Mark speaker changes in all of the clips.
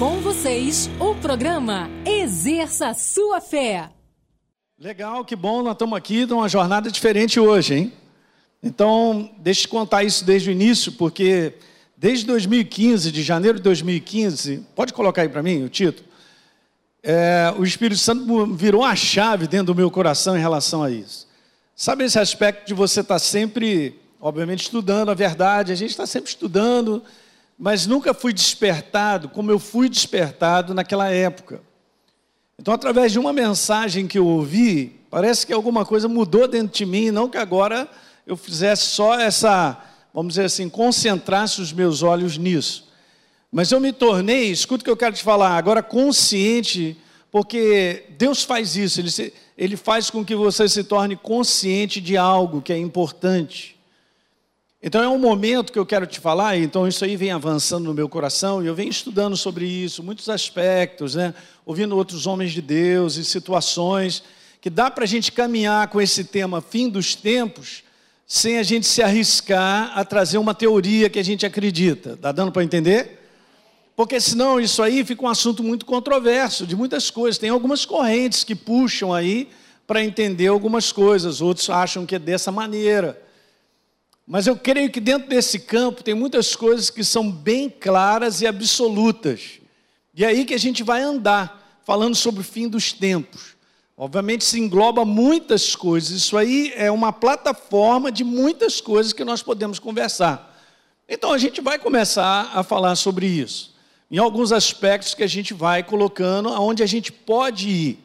Speaker 1: Com vocês, o programa Exerça Sua Fé.
Speaker 2: Legal, que bom, nós estamos aqui numa jornada diferente hoje, hein? Então, deixa eu contar isso desde o início, porque desde 2015, de janeiro de 2015, pode colocar aí para mim o título? É, o Espírito Santo virou a chave dentro do meu coração em relação a isso. Sabe esse aspecto de você estar tá sempre, obviamente, estudando a verdade, a gente está sempre estudando, mas nunca fui despertado como eu fui despertado naquela época. Então, através de uma mensagem que eu ouvi, parece que alguma coisa mudou dentro de mim, não que agora eu fizesse só essa, vamos dizer assim, concentrasse os meus olhos nisso. Mas eu me tornei, escuta o que eu quero te falar, agora consciente, porque Deus faz isso, ele, ele faz com que você se torne consciente de algo que é importante. Então é um momento que eu quero te falar, então isso aí vem avançando no meu coração, e eu venho estudando sobre isso, muitos aspectos, né? ouvindo outros homens de Deus e situações, que dá para a gente caminhar com esse tema fim dos tempos, sem a gente se arriscar a trazer uma teoria que a gente acredita. Está dando para entender? Porque senão isso aí fica um assunto muito controverso, de muitas coisas. Tem algumas correntes que puxam aí para entender algumas coisas, outros acham que é dessa maneira. Mas eu creio que dentro desse campo tem muitas coisas que são bem claras e absolutas. E é aí que a gente vai andar, falando sobre o fim dos tempos. Obviamente se engloba muitas coisas, isso aí é uma plataforma de muitas coisas que nós podemos conversar. Então a gente vai começar a falar sobre isso, em alguns aspectos que a gente vai colocando, aonde a gente pode ir.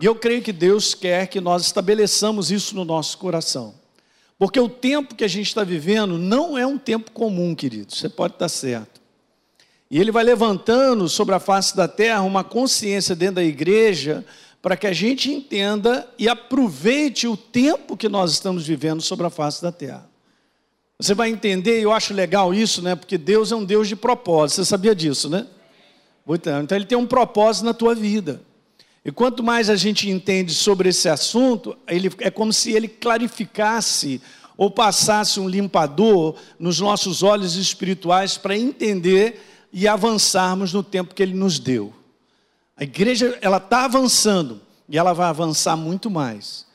Speaker 2: E eu creio que Deus quer que nós estabeleçamos isso no nosso coração. Porque o tempo que a gente está vivendo não é um tempo comum, querido, você pode estar certo. E ele vai levantando sobre a face da terra uma consciência dentro da igreja para que a gente entenda e aproveite o tempo que nós estamos vivendo sobre a face da terra. Você vai entender, e eu acho legal isso, né? Porque Deus é um Deus de propósito. Você sabia disso, né? Então, ele tem um propósito na tua vida. E quanto mais a gente entende sobre esse assunto, ele, é como se ele clarificasse ou passasse um limpador nos nossos olhos espirituais para entender e avançarmos no tempo que ele nos deu. A igreja ela está avançando e ela vai avançar muito mais,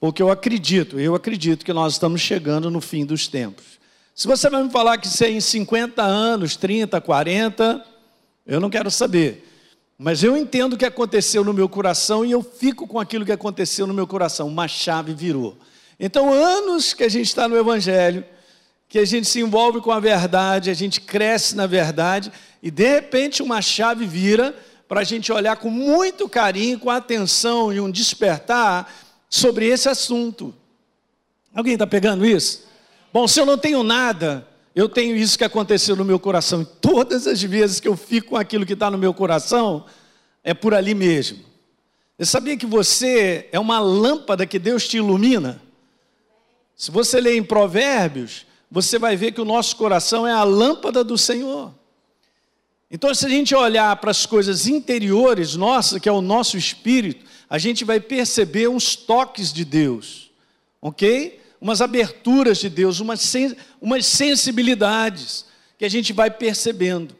Speaker 2: porque eu acredito, eu acredito que nós estamos chegando no fim dos tempos. Se você vai me falar que isso é em 50 anos, 30, 40, eu não quero saber. Mas eu entendo o que aconteceu no meu coração e eu fico com aquilo que aconteceu no meu coração. Uma chave virou. Então, anos que a gente está no Evangelho, que a gente se envolve com a verdade, a gente cresce na verdade, e de repente uma chave vira para a gente olhar com muito carinho, com atenção e um despertar sobre esse assunto. Alguém está pegando isso? Bom, se eu não tenho nada, eu tenho isso que aconteceu no meu coração. E todas as vezes que eu fico com aquilo que está no meu coração, é por ali mesmo. Você sabia que você é uma lâmpada que Deus te ilumina? Se você ler em Provérbios, você vai ver que o nosso coração é a lâmpada do Senhor. Então, se a gente olhar para as coisas interiores nossas, que é o nosso espírito, a gente vai perceber uns toques de Deus, ok? Umas aberturas de Deus, umas, umas sensibilidades que a gente vai percebendo.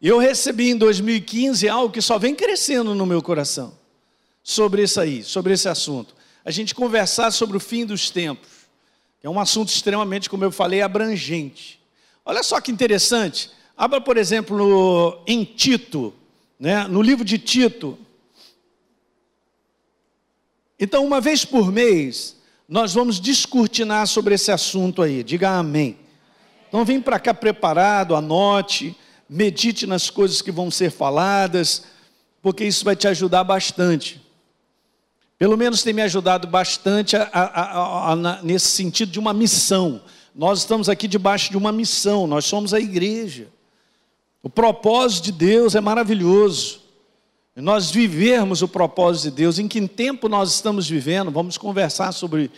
Speaker 2: Eu recebi em 2015 algo que só vem crescendo no meu coração sobre isso aí, sobre esse assunto. A gente conversar sobre o fim dos tempos, é um assunto extremamente, como eu falei, abrangente. Olha só que interessante. Abra, por exemplo, em Tito, né, no livro de Tito. Então, uma vez por mês, nós vamos descortinar sobre esse assunto aí. Diga amém. Então vem para cá preparado, anote, medite nas coisas que vão ser faladas, porque isso vai te ajudar bastante. Pelo menos tem me ajudado bastante a, a, a, nesse sentido de uma missão. Nós estamos aqui debaixo de uma missão, nós somos a igreja. O propósito de Deus é maravilhoso. Nós vivermos o propósito de Deus, em que tempo nós estamos vivendo, vamos conversar sobre,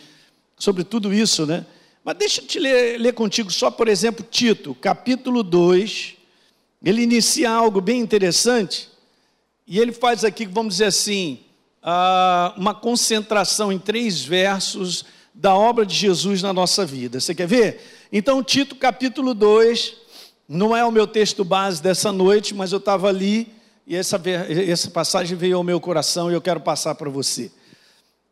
Speaker 2: sobre tudo isso, né? Mas deixa eu te ler, ler contigo só, por exemplo, Tito, capítulo 2, ele inicia algo bem interessante, e ele faz aqui, vamos dizer assim, uma concentração em três versos da obra de Jesus na nossa vida. Você quer ver? Então, Tito, capítulo 2, não é o meu texto base dessa noite, mas eu estava ali e essa, essa passagem veio ao meu coração e eu quero passar para você.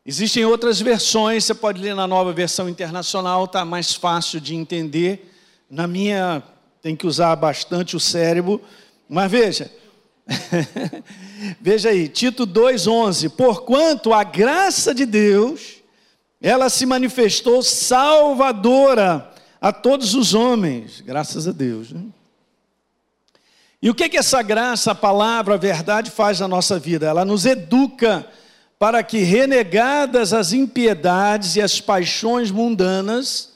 Speaker 2: Existem outras versões, você pode ler na nova versão internacional, está mais fácil de entender. Na minha, tem que usar bastante o cérebro. Mas veja, veja aí, Tito 2,11: Porquanto a graça de Deus, ela se manifestou salvadora a todos os homens, graças a Deus. Né? E o que, que essa graça, a palavra, a verdade faz na nossa vida? Ela nos educa para que, renegadas as impiedades e as paixões mundanas,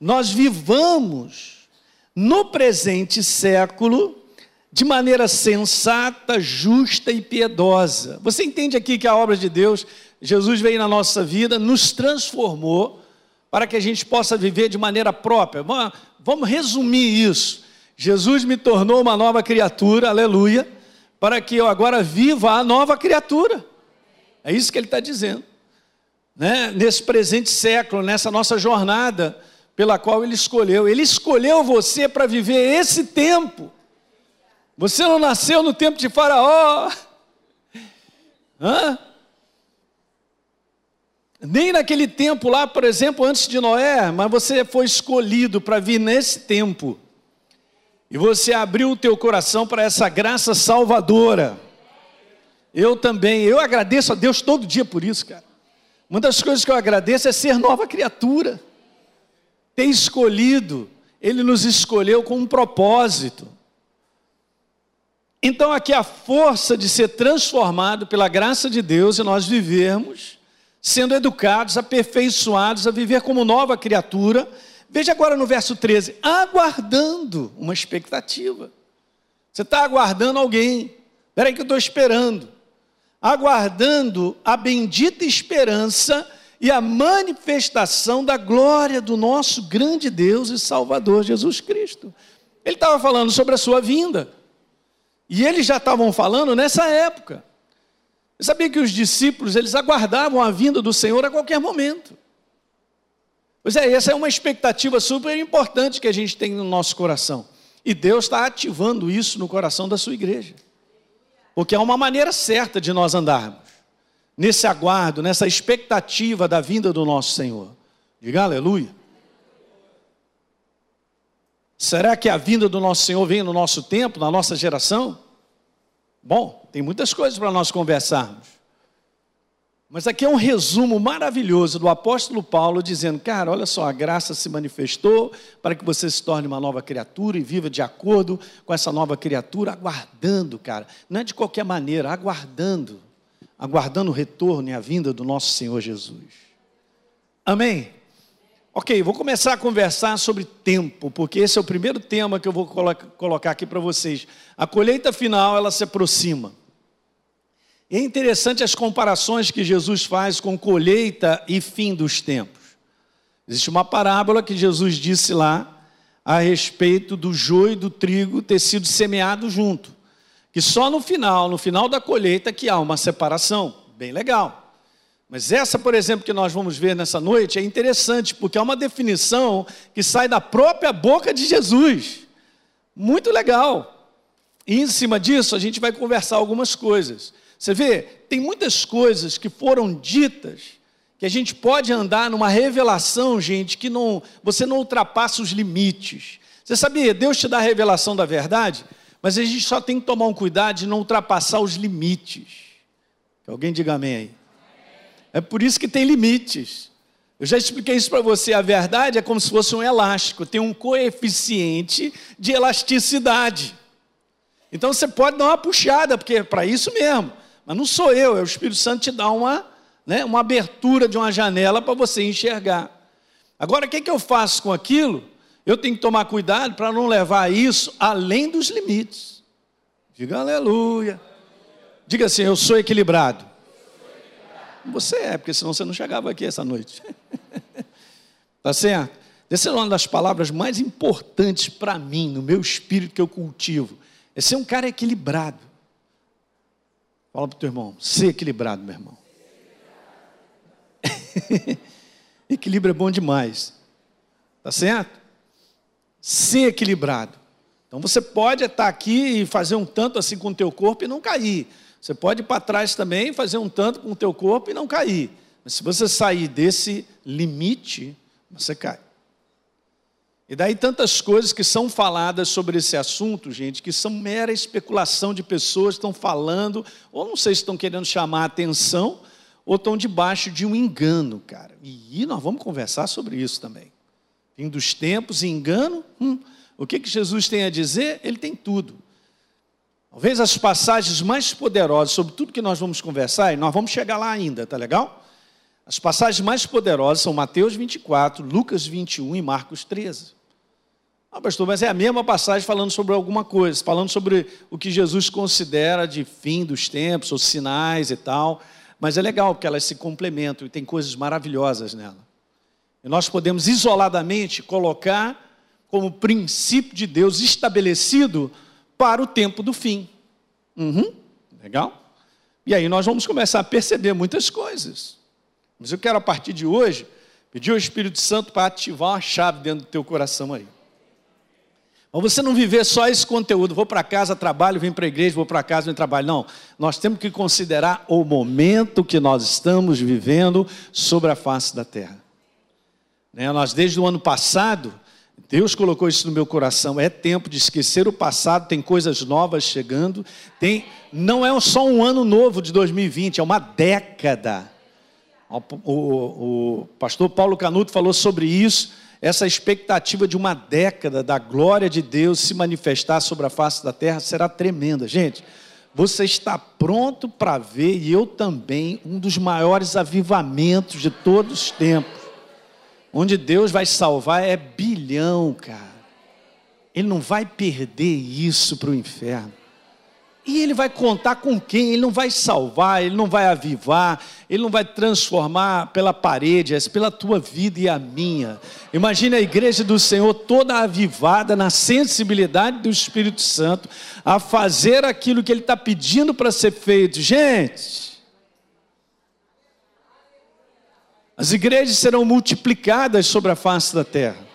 Speaker 2: nós vivamos no presente século de maneira sensata, justa e piedosa. Você entende aqui que a obra de Deus, Jesus veio na nossa vida, nos transformou para que a gente possa viver de maneira própria. Vamos resumir isso. Jesus me tornou uma nova criatura, aleluia, para que eu agora viva a nova criatura. É isso que ele está dizendo. Né? Nesse presente século, nessa nossa jornada pela qual ele escolheu. Ele escolheu você para viver esse tempo. Você não nasceu no tempo de Faraó. Hã? Nem naquele tempo lá, por exemplo, antes de Noé, mas você foi escolhido para vir nesse tempo. E você abriu o teu coração para essa graça salvadora. Eu também, eu agradeço a Deus todo dia por isso, cara. Uma das coisas que eu agradeço é ser nova criatura. Ter escolhido, Ele nos escolheu com um propósito. Então, aqui a força de ser transformado pela graça de Deus e nós vivermos, sendo educados, aperfeiçoados a viver como nova criatura. Veja agora no verso 13: aguardando uma expectativa. Você está aguardando alguém. Espera aí que eu estou esperando aguardando a bendita esperança e a manifestação da glória do nosso grande Deus e Salvador Jesus Cristo. Ele estava falando sobre a sua vinda. E eles já estavam falando nessa época. Você sabia que os discípulos, eles aguardavam a vinda do Senhor a qualquer momento. Pois é, essa é uma expectativa super importante que a gente tem no nosso coração. E Deus está ativando isso no coração da sua igreja. Porque é uma maneira certa de nós andarmos. Nesse aguardo, nessa expectativa da vinda do nosso Senhor. Diga aleluia. Será que a vinda do nosso Senhor vem no nosso tempo, na nossa geração? Bom, tem muitas coisas para nós conversarmos. Mas aqui é um resumo maravilhoso do apóstolo Paulo dizendo: cara, olha só, a graça se manifestou para que você se torne uma nova criatura e viva de acordo com essa nova criatura, aguardando, cara, não é de qualquer maneira, aguardando, aguardando o retorno e a vinda do nosso Senhor Jesus. Amém? Ok, vou começar a conversar sobre tempo, porque esse é o primeiro tema que eu vou colocar aqui para vocês. A colheita final, ela se aproxima. É interessante as comparações que Jesus faz com colheita e fim dos tempos. Existe uma parábola que Jesus disse lá a respeito do joio e do trigo ter sido semeado junto. Que só no final, no final da colheita, que há uma separação. Bem legal. Mas essa, por exemplo, que nós vamos ver nessa noite é interessante, porque é uma definição que sai da própria boca de Jesus. Muito legal. E em cima disso, a gente vai conversar algumas coisas. Você vê, tem muitas coisas que foram ditas que a gente pode andar numa revelação, gente, que não, você não ultrapassa os limites. Você sabia? Deus te dá a revelação da verdade, mas a gente só tem que tomar um cuidado de não ultrapassar os limites. Que alguém diga amém aí. É por isso que tem limites. Eu já expliquei isso para você. A verdade é como se fosse um elástico, tem um coeficiente de elasticidade. Então você pode dar uma puxada, porque é para isso mesmo. Mas não sou eu, é o Espírito Santo te dá uma, né, uma abertura de uma janela para você enxergar. Agora, o que, que eu faço com aquilo? Eu tenho que tomar cuidado para não levar isso além dos limites. Diga aleluia. Diga assim: eu sou equilibrado. Você é, porque senão você não chegava aqui essa noite. tá certo? Essa é uma das palavras mais importantes para mim, no meu espírito que eu cultivo. É ser um cara equilibrado. Fala para o teu irmão, ser equilibrado, meu irmão. Equilíbrio é bom demais. Tá certo? Ser equilibrado. Então você pode estar aqui e fazer um tanto assim com o teu corpo e não cair. Você pode ir para trás também e fazer um tanto com o teu corpo e não cair. Mas se você sair desse limite, você cai. E daí tantas coisas que são faladas sobre esse assunto, gente, que são mera especulação de pessoas que estão falando, ou não sei se estão querendo chamar a atenção, ou estão debaixo de um engano, cara. E nós vamos conversar sobre isso também. Fim dos tempos, engano, hum, o que, que Jesus tem a dizer? Ele tem tudo. Talvez as passagens mais poderosas sobre tudo que nós vamos conversar, e nós vamos chegar lá ainda, tá legal? As passagens mais poderosas são Mateus 24, Lucas 21 e Marcos 13. Ah, pastor, mas é a mesma passagem falando sobre alguma coisa, falando sobre o que Jesus considera de fim dos tempos, ou sinais e tal. Mas é legal porque elas se complementam e tem coisas maravilhosas nela. E nós podemos isoladamente colocar como princípio de Deus estabelecido para o tempo do fim. Uhum, legal? E aí nós vamos começar a perceber muitas coisas. Mas eu quero, a partir de hoje, pedir ao Espírito Santo para ativar uma chave dentro do teu coração aí. Mas você não viver só esse conteúdo, vou para casa, trabalho, venho para a igreja, vou para casa, venho trabalho. Não, nós temos que considerar o momento que nós estamos vivendo sobre a face da terra. Né? Nós, desde o ano passado, Deus colocou isso no meu coração. É tempo de esquecer o passado, tem coisas novas chegando. Tem, não é só um ano novo de 2020, é uma década. O, o, o pastor Paulo Canuto falou sobre isso. Essa expectativa de uma década da glória de Deus se manifestar sobre a face da terra será tremenda. Gente, você está pronto para ver, e eu também, um dos maiores avivamentos de todos os tempos onde Deus vai salvar é bilhão, cara. Ele não vai perder isso para o inferno. E ele vai contar com quem? Ele não vai salvar, ele não vai avivar, ele não vai transformar pela parede, é pela tua vida e a minha. Imagina a igreja do Senhor toda avivada na sensibilidade do Espírito Santo, a fazer aquilo que ele está pedindo para ser feito. Gente, As igrejas serão multiplicadas sobre a face da terra.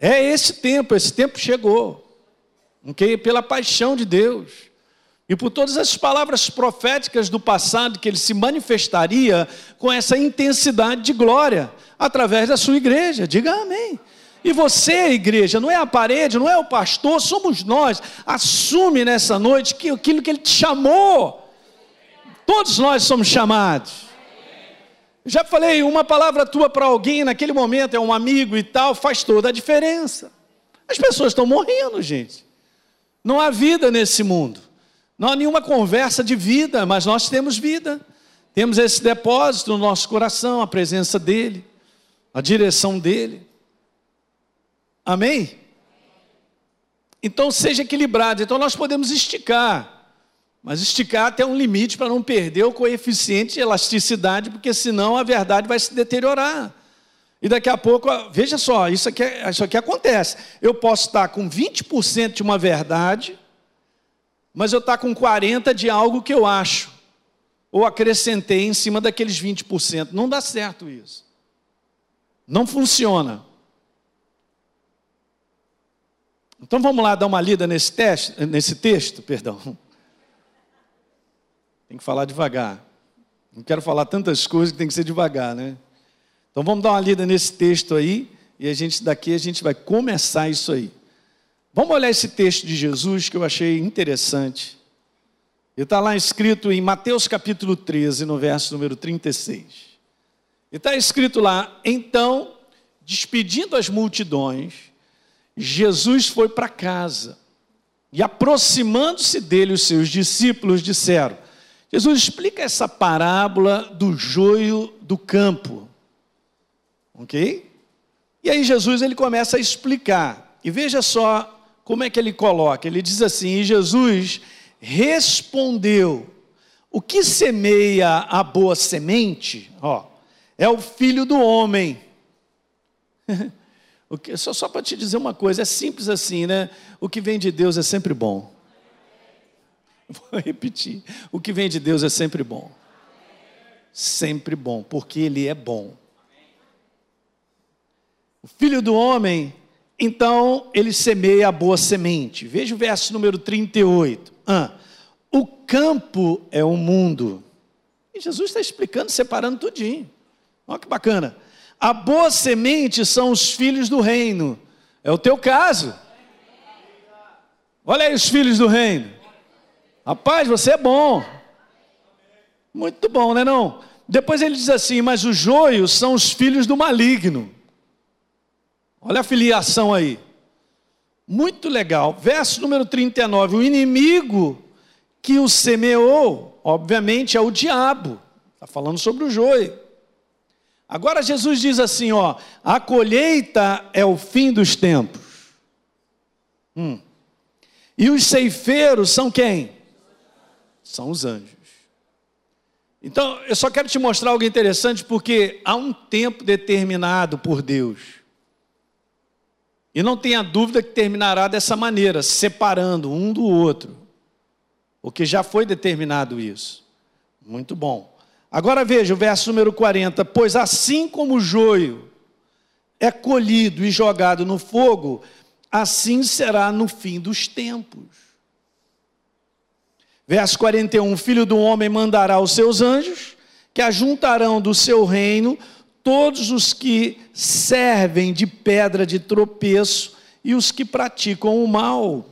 Speaker 2: É esse tempo, esse tempo chegou. Pela paixão de Deus. E por todas as palavras proféticas do passado, que ele se manifestaria com essa intensidade de glória, através da sua igreja. Diga amém. E você, igreja, não é a parede, não é o pastor, somos nós. Assume nessa noite que aquilo que ele te chamou. Todos nós somos chamados. Já falei, uma palavra tua para alguém naquele momento, é um amigo e tal, faz toda a diferença. As pessoas estão morrendo, gente. Não há vida nesse mundo. Não há nenhuma conversa de vida, mas nós temos vida. Temos esse depósito no nosso coração, a presença dEle, a direção dEle. Amém? Então seja equilibrado. Então nós podemos esticar. Mas esticar até um limite para não perder o coeficiente de elasticidade, porque senão a verdade vai se deteriorar. E daqui a pouco, veja só, isso aqui, isso aqui acontece. Eu posso estar com 20% de uma verdade, mas eu estar com 40% de algo que eu acho. Ou acrescentei em cima daqueles 20%. Não dá certo isso. Não funciona. Então vamos lá dar uma lida nesse, teste, nesse texto, perdão. Tem que falar devagar. Não quero falar tantas coisas que tem que ser devagar, né? Então vamos dar uma lida nesse texto aí e a gente daqui a gente vai começar isso aí. Vamos olhar esse texto de Jesus que eu achei interessante. Ele está lá escrito em Mateus capítulo 13, no verso número 36. E está escrito lá: então, despedindo as multidões, Jesus foi para casa. E aproximando-se dele, os seus discípulos disseram: Jesus explica essa parábola do joio do campo. Ok? E aí Jesus ele começa a explicar. E veja só como é que ele coloca. Ele diz assim: e Jesus respondeu: O que semeia a boa semente, ó, é o filho do homem. só só para te dizer uma coisa, é simples assim, né? O que vem de Deus é sempre bom. Vou repetir. O que vem de Deus é sempre bom. Sempre bom, porque Ele é bom. O filho do homem então ele semeia a boa semente. Veja o verso número 38. Ah, o campo é o mundo. E Jesus está explicando, separando tudinho. Olha que bacana. A boa semente são os filhos do reino. É o teu caso. Olha aí os filhos do reino. Rapaz, você é bom. Muito bom, né não? Depois ele diz assim: "Mas os joios são os filhos do maligno". Olha a filiação aí. Muito legal. Verso número 39. O inimigo que o semeou, obviamente, é o diabo. Está falando sobre o joio. Agora Jesus diz assim: ó, a colheita é o fim dos tempos. Hum. E os ceifeiros são quem? São os anjos. Então, eu só quero te mostrar algo interessante, porque há um tempo determinado por Deus. E não tenha dúvida que terminará dessa maneira, separando um do outro. Porque já foi determinado isso. Muito bom. Agora veja o verso número 40: Pois assim como o joio é colhido e jogado no fogo, assim será no fim dos tempos. Verso 41: Filho do homem mandará os seus anjos, que ajuntarão do seu reino todos os que servem de pedra de tropeço e os que praticam o mal.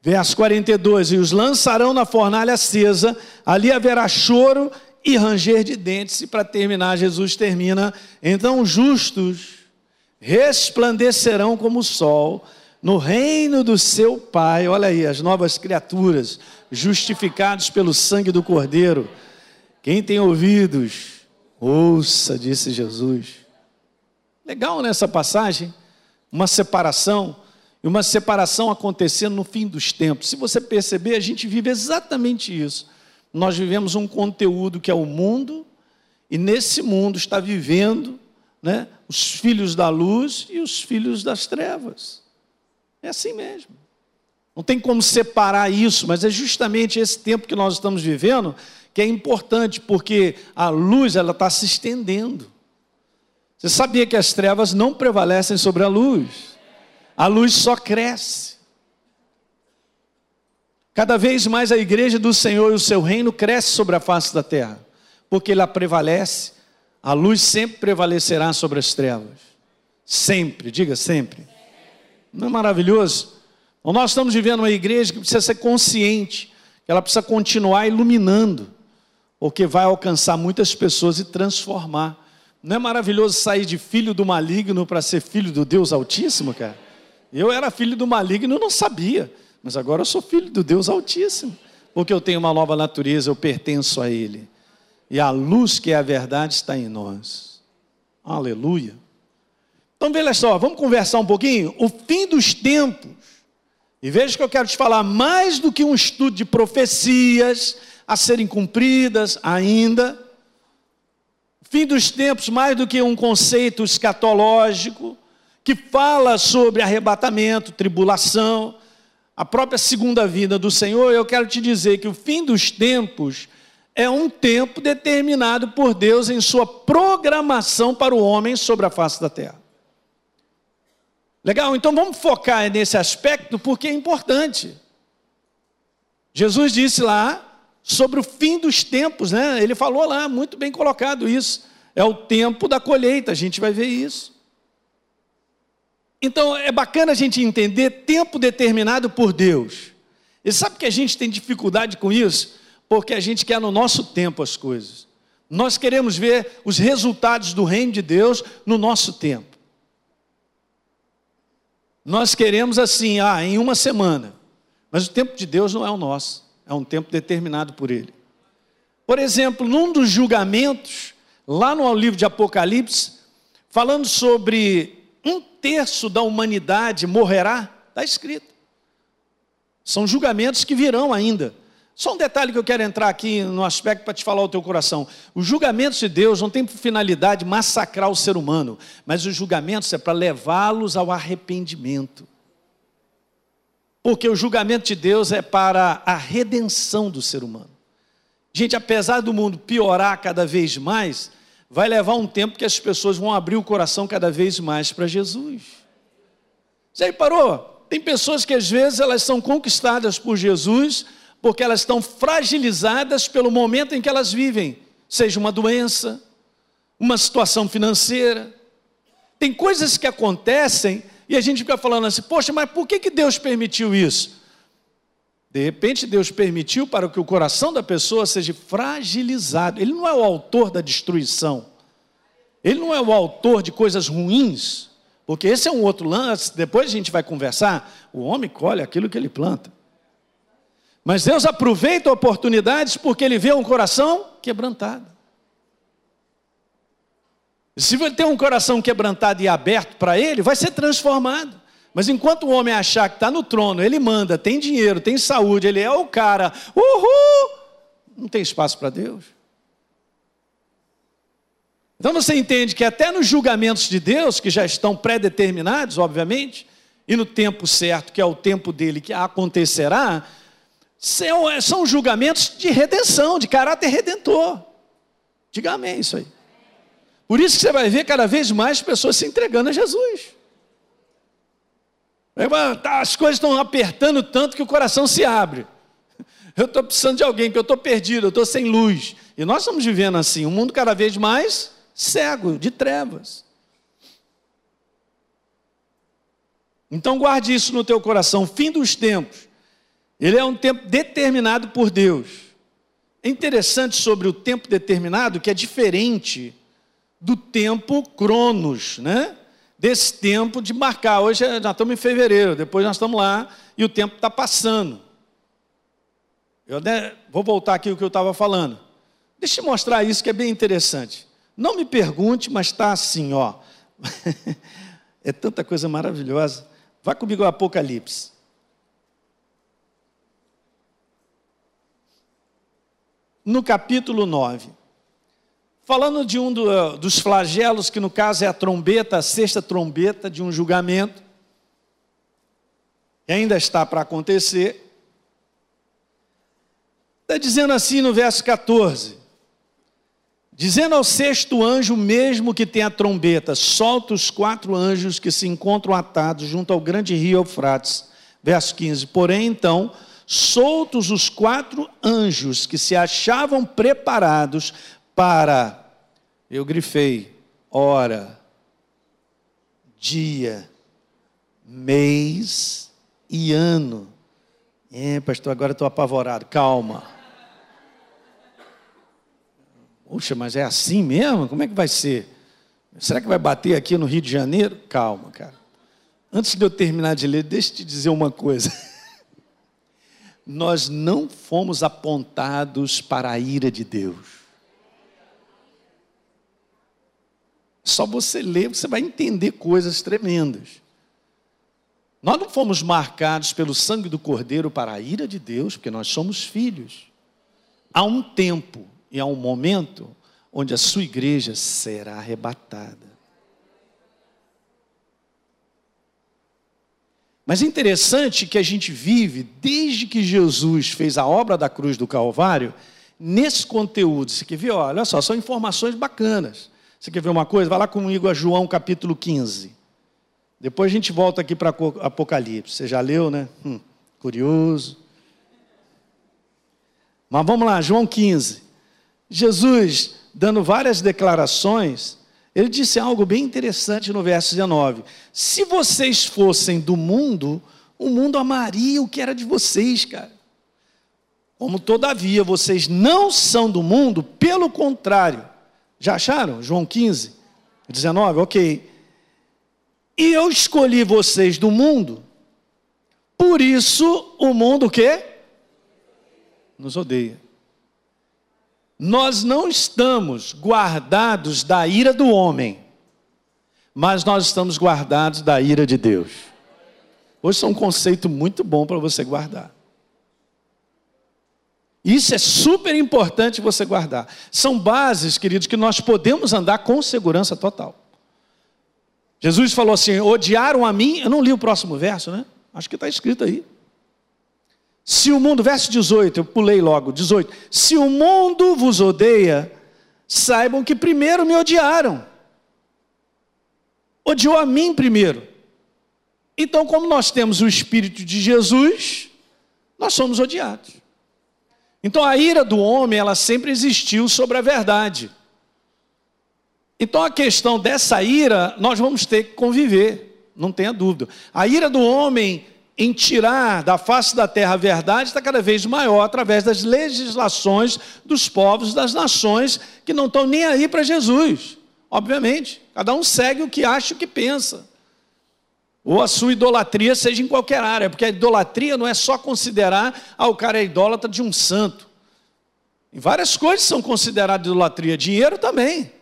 Speaker 2: Verso 42: E os lançarão na fornalha acesa, ali haverá choro e ranger de dentes. E para terminar, Jesus termina: Então os justos resplandecerão como o sol no reino do seu Pai. Olha aí, as novas criaturas, justificados pelo sangue do Cordeiro. Quem tem ouvidos, ouça, disse Jesus. Legal nessa passagem, uma separação e uma separação acontecendo no fim dos tempos. Se você perceber, a gente vive exatamente isso. Nós vivemos um conteúdo que é o mundo, e nesse mundo está vivendo né, os filhos da luz e os filhos das trevas. É assim mesmo. Não tem como separar isso, mas é justamente esse tempo que nós estamos vivendo que é importante, porque a luz ela está se estendendo. Você sabia que as trevas não prevalecem sobre a luz? a luz só cresce. Cada vez mais a igreja do Senhor e o seu reino cresce sobre a face da terra, porque ela prevalece, a luz sempre prevalecerá sobre as trevas. Sempre, diga sempre. Não é maravilhoso? Então, nós estamos vivendo uma igreja que precisa ser consciente, que ela precisa continuar iluminando, porque vai alcançar muitas pessoas e transformar. Não é maravilhoso sair de filho do maligno para ser filho do Deus Altíssimo, cara? Eu era filho do maligno não sabia, mas agora eu sou filho do Deus Altíssimo, porque eu tenho uma nova natureza, eu pertenço a Ele. E a luz que é a verdade está em nós. Aleluia. Então, veja só, vamos conversar um pouquinho? O fim dos tempos. E veja que eu quero te falar mais do que um estudo de profecias a serem cumpridas ainda. Fim dos tempos, mais do que um conceito escatológico que fala sobre arrebatamento, tribulação, a própria segunda vida do Senhor, eu quero te dizer que o fim dos tempos é um tempo determinado por Deus em sua programação para o homem sobre a face da terra. Legal? Então vamos focar nesse aspecto porque é importante. Jesus disse lá sobre o fim dos tempos, né? Ele falou lá, muito bem colocado isso. É o tempo da colheita, a gente vai ver isso. Então é bacana a gente entender tempo determinado por Deus. E sabe que a gente tem dificuldade com isso? Porque a gente quer no nosso tempo as coisas. Nós queremos ver os resultados do reino de Deus no nosso tempo. Nós queremos assim, ah, em uma semana. Mas o tempo de Deus não é o nosso, é um tempo determinado por Ele. Por exemplo, num dos julgamentos, lá no livro de Apocalipse, falando sobre um terço da humanidade morrerá, está escrito. São julgamentos que virão ainda. Só um detalhe que eu quero entrar aqui no aspecto para te falar o teu coração. Os julgamentos de Deus não têm por finalidade massacrar o ser humano, mas os julgamentos é para levá-los ao arrependimento. Porque o julgamento de Deus é para a redenção do ser humano. Gente, apesar do mundo piorar cada vez mais, vai levar um tempo que as pessoas vão abrir o coração cada vez mais para Jesus. Você parou? Tem pessoas que às vezes elas são conquistadas por Jesus porque elas estão fragilizadas pelo momento em que elas vivem, seja uma doença, uma situação financeira. Tem coisas que acontecem e a gente fica falando assim: poxa, mas por que, que Deus permitiu isso? De repente, Deus permitiu para que o coração da pessoa seja fragilizado. Ele não é o autor da destruição, ele não é o autor de coisas ruins, porque esse é um outro lance. Depois a gente vai conversar. O homem colhe aquilo que ele planta. Mas Deus aproveita oportunidades porque ele vê um coração quebrantado. Se ele tem um coração quebrantado e aberto para ele, vai ser transformado. Mas enquanto o homem achar que está no trono, ele manda, tem dinheiro, tem saúde, ele é o cara, uhul, não tem espaço para Deus. Então você entende que até nos julgamentos de Deus, que já estão pré-determinados, obviamente, e no tempo certo, que é o tempo dele que acontecerá, são, julgamentos de redenção, de caráter redentor. Diga amém isso aí. Por isso que você vai ver cada vez mais pessoas se entregando a Jesus. Tá, as coisas estão apertando tanto que o coração se abre. Eu estou precisando de alguém, que eu estou perdido, eu estou sem luz. E nós estamos vivendo assim, um mundo cada vez mais cego, de trevas. Então guarde isso no teu coração, fim dos tempos. Ele é um tempo determinado por Deus. É interessante sobre o tempo determinado que é diferente do tempo Cronos, né? Desse tempo de marcar. Hoje é, nós estamos em fevereiro, depois nós estamos lá e o tempo está passando. Eu né, vou voltar aqui o que eu estava falando. Deixa eu mostrar isso que é bem interessante. Não me pergunte, mas está assim, ó. é tanta coisa maravilhosa. Vai comigo ao Apocalipse. No capítulo 9 falando de um do, eh, dos flagelos, que no caso é a trombeta, a sexta trombeta de um julgamento, que ainda está para acontecer. Está dizendo assim no verso 14: Dizendo ao sexto anjo, mesmo que tem a trombeta, solta os quatro anjos que se encontram atados junto ao grande rio Eufrates. Verso 15: Porém, então, soltos os quatro anjos que se achavam preparados para, eu grifei, hora, dia, mês e ano. É, pastor, agora estou apavorado. Calma. Puxa, mas é assim mesmo? Como é que vai ser? Será que vai bater aqui no Rio de Janeiro? Calma, cara. Antes de eu terminar de ler, deixa eu te dizer uma coisa. Nós não fomos apontados para a ira de Deus. Só você ler, você vai entender coisas tremendas. Nós não fomos marcados pelo sangue do Cordeiro para a ira de Deus, porque nós somos filhos. Há um tempo e há um momento onde a sua igreja será arrebatada. Mas é interessante que a gente vive, desde que Jesus fez a obra da cruz do Calvário, nesse conteúdo. Você quer ver? Olha só, são informações bacanas. Você quer ver uma coisa? Vai lá comigo a João capítulo 15. Depois a gente volta aqui para Apocalipse. Você já leu, né? Hum, curioso. Mas vamos lá, João 15. Jesus, dando várias declarações, ele disse algo bem interessante no verso 19: Se vocês fossem do mundo, o mundo amaria o que era de vocês, cara. Como todavia vocês não são do mundo, pelo contrário, já acharam? João 15, 19, ok. E eu escolhi vocês do mundo, por isso o mundo o quê? Nos odeia. Nós não estamos guardados da ira do homem, mas nós estamos guardados da ira de Deus. Hoje é um conceito muito bom para você guardar. Isso é super importante você guardar. São bases, queridos, que nós podemos andar com segurança total. Jesus falou assim: odiaram a mim. Eu não li o próximo verso, né? Acho que está escrito aí. Se o mundo, verso 18, eu pulei logo, 18. Se o mundo vos odeia, saibam que primeiro me odiaram. Odiou a mim primeiro. Então, como nós temos o Espírito de Jesus, nós somos odiados. Então, a ira do homem, ela sempre existiu sobre a verdade. Então, a questão dessa ira, nós vamos ter que conviver, não tenha dúvida. A ira do homem em tirar da face da terra a verdade está cada vez maior através das legislações dos povos, das nações que não estão nem aí para Jesus. Obviamente, cada um segue o que acha, o que pensa. Ou a sua idolatria seja em qualquer área, porque a idolatria não é só considerar, ah, o cara é idólatra de um santo. E várias coisas são consideradas idolatria, dinheiro também.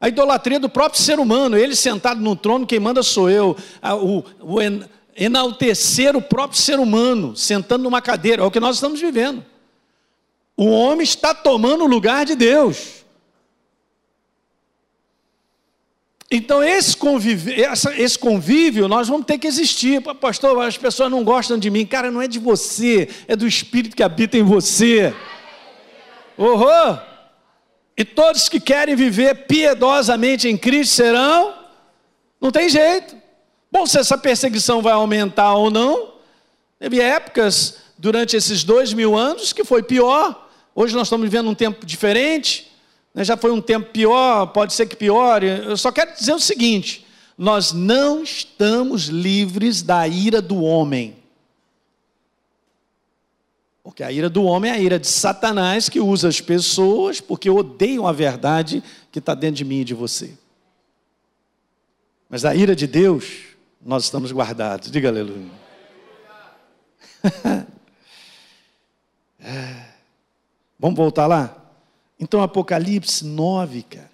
Speaker 2: A idolatria do próprio ser humano, ele sentado no trono, quem manda sou eu. O, o enaltecer o próprio ser humano, sentando numa cadeira, é o que nós estamos vivendo. O homem está tomando o lugar de Deus. Então, esse convívio, esse convívio, nós vamos ter que existir. Pastor, as pessoas não gostam de mim. Cara, não é de você, é do Espírito que habita em você. Uhum. E todos que querem viver piedosamente em Cristo serão, não tem jeito. Bom, se essa perseguição vai aumentar ou não, teve épocas durante esses dois mil anos que foi pior. Hoje nós estamos vivendo um tempo diferente? Já foi um tempo pior, pode ser que piore. Eu só quero dizer o seguinte: nós não estamos livres da ira do homem. Porque a ira do homem é a ira de Satanás que usa as pessoas porque odeiam a verdade que está dentro de mim e de você. Mas a ira de Deus, nós estamos guardados. Diga aleluia. é. Vamos voltar lá? Então, Apocalipse 9, cara,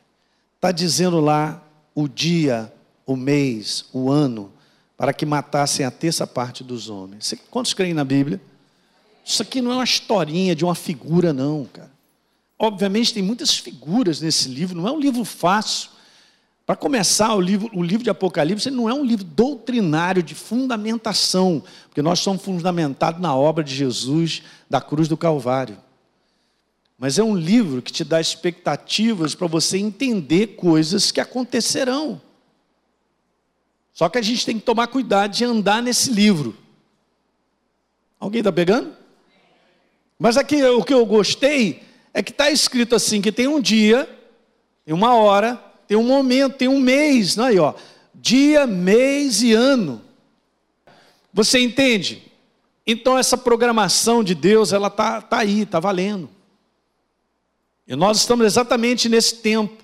Speaker 2: está dizendo lá o dia, o mês, o ano, para que matassem a terça parte dos homens. Quantos creem na Bíblia? Isso aqui não é uma historinha de uma figura, não, cara. Obviamente tem muitas figuras nesse livro, não é um livro fácil. Para começar, o livro, o livro de Apocalipse não é um livro doutrinário de fundamentação, porque nós somos fundamentados na obra de Jesus, da cruz do Calvário. Mas é um livro que te dá expectativas para você entender coisas que acontecerão. Só que a gente tem que tomar cuidado de andar nesse livro. Alguém está pegando? Mas aqui o que eu gostei é que está escrito assim: que tem um dia, tem uma hora, tem um momento, tem um mês, não aí, ó. Dia, mês e ano. Você entende? Então essa programação de Deus, ela tá, tá aí, tá valendo. E nós estamos exatamente nesse tempo.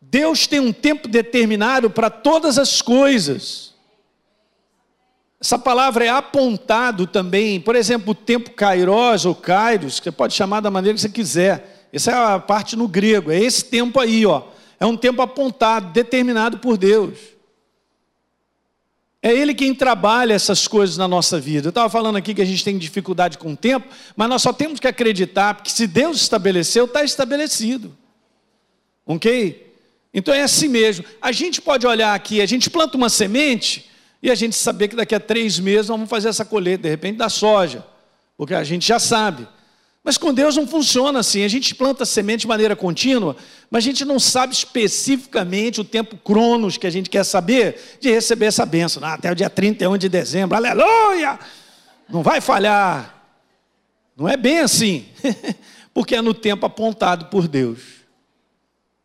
Speaker 2: Deus tem um tempo determinado para todas as coisas. Essa palavra é apontado também, por exemplo, o tempo kairos ou kairos, que você pode chamar da maneira que você quiser. Essa é a parte no grego, é esse tempo aí, ó. É um tempo apontado, determinado por Deus. É Ele quem trabalha essas coisas na nossa vida. Eu estava falando aqui que a gente tem dificuldade com o tempo, mas nós só temos que acreditar, porque se Deus estabeleceu, está estabelecido. Ok? Então é assim mesmo. A gente pode olhar aqui, a gente planta uma semente, e a gente saber que daqui a três meses nós vamos fazer essa colheita, de repente, da soja, porque a gente já sabe. Mas com Deus não funciona assim. A gente planta semente de maneira contínua, mas a gente não sabe especificamente o tempo cronos que a gente quer saber de receber essa bênção. Ah, até o dia 31 de dezembro, aleluia! Não vai falhar. Não é bem assim, porque é no tempo apontado por Deus.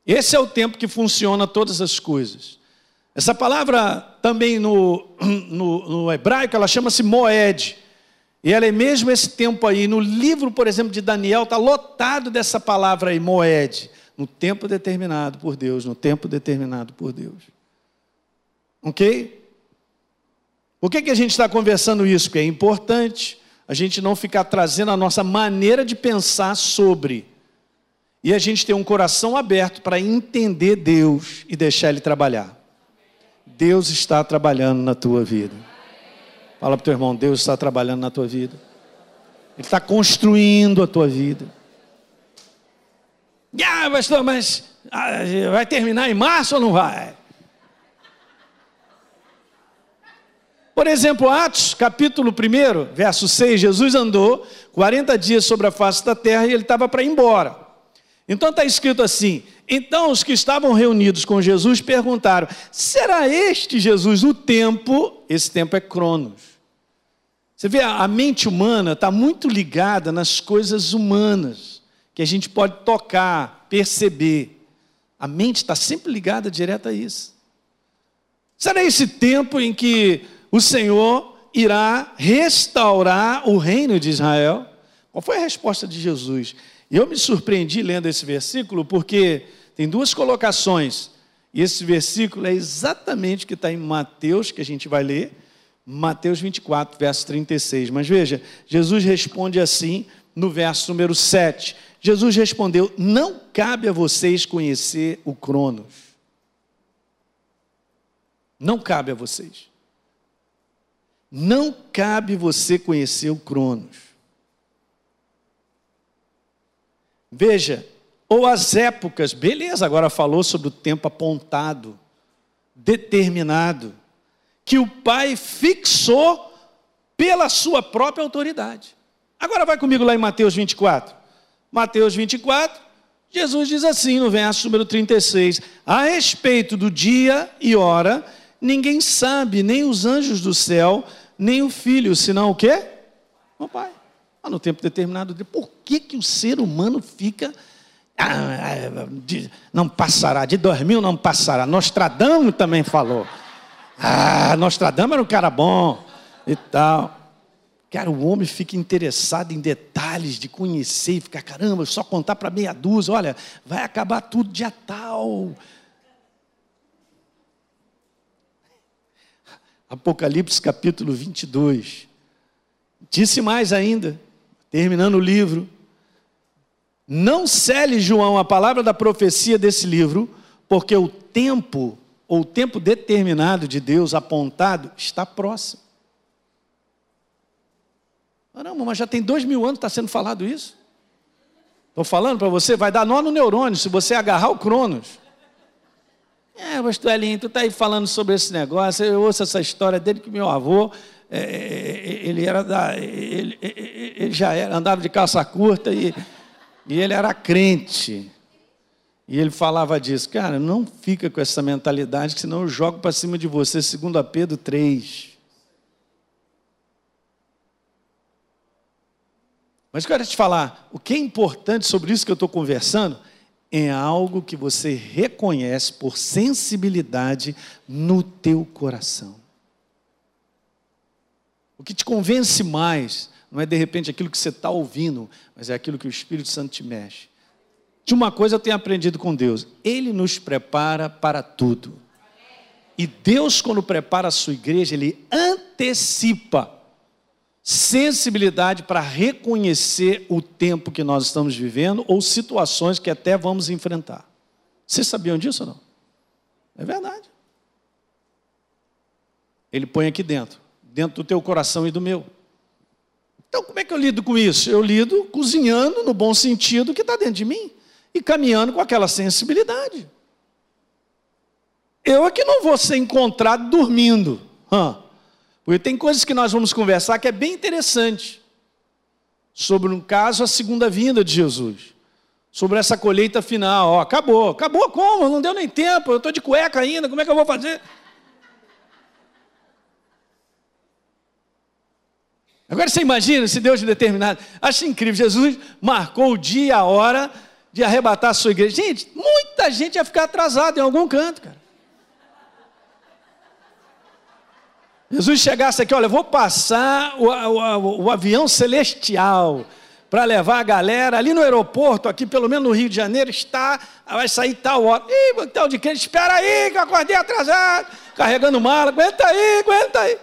Speaker 2: Esse é o tempo que funciona todas as coisas. Essa palavra também no, no, no hebraico, ela chama-se moed. E ela é mesmo esse tempo aí. No livro, por exemplo, de Daniel, está lotado dessa palavra aí, moed. No tempo determinado por Deus, no tempo determinado por Deus. Ok? Por que, que a gente está conversando isso? Porque é importante a gente não ficar trazendo a nossa maneira de pensar sobre. E a gente ter um coração aberto para entender Deus e deixar Ele trabalhar. Deus está trabalhando na tua vida. Fala para o teu irmão, Deus está trabalhando na tua vida. Ele está construindo a tua vida. Ah, pastor, mas ah, vai terminar em março ou não vai? Por exemplo, Atos, capítulo 1, verso 6, Jesus andou 40 dias sobre a face da terra e ele estava para ir embora. Então está escrito assim: Então os que estavam reunidos com Jesus perguntaram: será este Jesus o tempo? Esse tempo é Cronos. Você vê, a mente humana está muito ligada nas coisas humanas, que a gente pode tocar, perceber. A mente está sempre ligada direto a isso. Será esse tempo em que o Senhor irá restaurar o reino de Israel? Qual foi a resposta de Jesus? Eu me surpreendi lendo esse versículo porque tem duas colocações. E esse versículo é exatamente o que está em Mateus, que a gente vai ler, Mateus 24, verso 36. Mas veja, Jesus responde assim no verso número 7. Jesus respondeu: Não cabe a vocês conhecer o Cronos. Não cabe a vocês. Não cabe você conhecer o Cronos. Veja, ou as épocas, beleza, agora falou sobre o tempo apontado, determinado que o Pai fixou pela sua própria autoridade. Agora vai comigo lá em Mateus 24. Mateus 24, Jesus diz assim no verso número 36: A respeito do dia e hora, ninguém sabe, nem os anjos do céu, nem o filho, senão o quê? O Pai. Ah, no tempo determinado, por que, que o ser humano fica. Ah, ah não passará, de 2000 não passará. Nostradamus também falou. Ah, Nostradamus era um cara bom e tal. Cara, o homem fica interessado em detalhes de conhecer e ficar, caramba, só contar para meia dúzia, olha, vai acabar tudo dia tal. Apocalipse capítulo 22. Disse mais ainda, terminando o livro. Não cele, João, a palavra da profecia desse livro, porque o tempo ou o tempo determinado de Deus apontado está próximo. Caramba, mas já tem dois mil anos que está sendo falado isso. Estou falando para você, vai dar nó no neurônio se você agarrar o Cronos. É, pastor Elinho, tu está aí falando sobre esse negócio, eu ouço essa história dele que meu avô, ele era da. Ele, ele, já era, andava de calça curta e, e ele era crente. E ele falava disso, cara, não fica com essa mentalidade, senão eu jogo para cima de você, segundo a Pedro 3. Mas quero te falar, o que é importante sobre isso que eu estou conversando é algo que você reconhece por sensibilidade no teu coração. O que te convence mais não é de repente aquilo que você está ouvindo, mas é aquilo que o Espírito Santo te mexe. De uma coisa eu tenho aprendido com Deus: Ele nos prepara para tudo. E Deus, quando prepara a sua igreja, Ele antecipa sensibilidade para reconhecer o tempo que nós estamos vivendo ou situações que até vamos enfrentar. Vocês sabiam disso ou não? É verdade. Ele põe aqui dentro, dentro do teu coração e do meu. Então, como é que eu lido com isso? Eu lido cozinhando no bom sentido que está dentro de mim e caminhando com aquela sensibilidade. Eu é que não vou ser encontrado dormindo. Porque tem coisas que nós vamos conversar que é bem interessante. Sobre um caso, a segunda vinda de Jesus. Sobre essa colheita final. Ó, acabou. Acabou como? Não deu nem tempo. Eu estou de cueca ainda. Como é que eu vou fazer? Agora você imagina se Deus de determinado. Acho incrível. Jesus marcou o dia e a hora de arrebatar a sua igreja. Gente, muita gente ia ficar atrasada em algum canto, cara. Jesus chegasse aqui, olha, vou passar o, o, o avião celestial para levar a galera ali no aeroporto, aqui pelo menos no Rio de Janeiro, está, vai sair tal hora. Ih, tal de crente, espera aí, que eu acordei atrasado, carregando mala, aguenta aí, aguenta aí.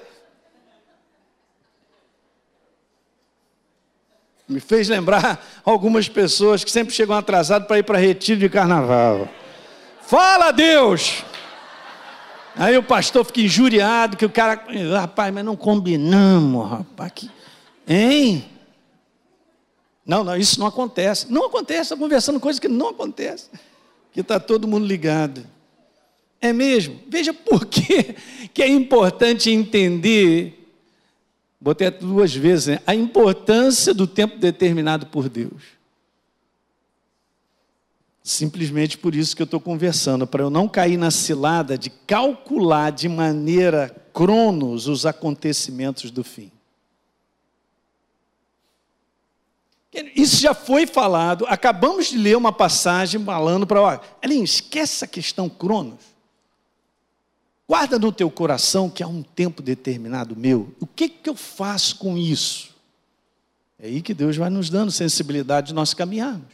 Speaker 2: Me fez lembrar algumas pessoas que sempre chegam atrasadas para ir para retiro de carnaval. Fala Deus! Aí o pastor fica injuriado, que o cara, rapaz, mas não combinamos, rapaz. Que... Hein? Não, não, isso não acontece. Não acontece, está conversando coisas que não acontecem. Que está todo mundo ligado. É mesmo? Veja por que, que é importante entender botei duas vezes, né? a importância do tempo determinado por Deus. Simplesmente por isso que eu estou conversando, para eu não cair na cilada de calcular de maneira cronos os acontecimentos do fim. Isso já foi falado. Acabamos de ler uma passagem falando para. Elinho, esquece a questão cronos. Guarda no teu coração que há um tempo determinado meu. O que, que eu faço com isso? É aí que Deus vai nos dando sensibilidade de nós caminharmos.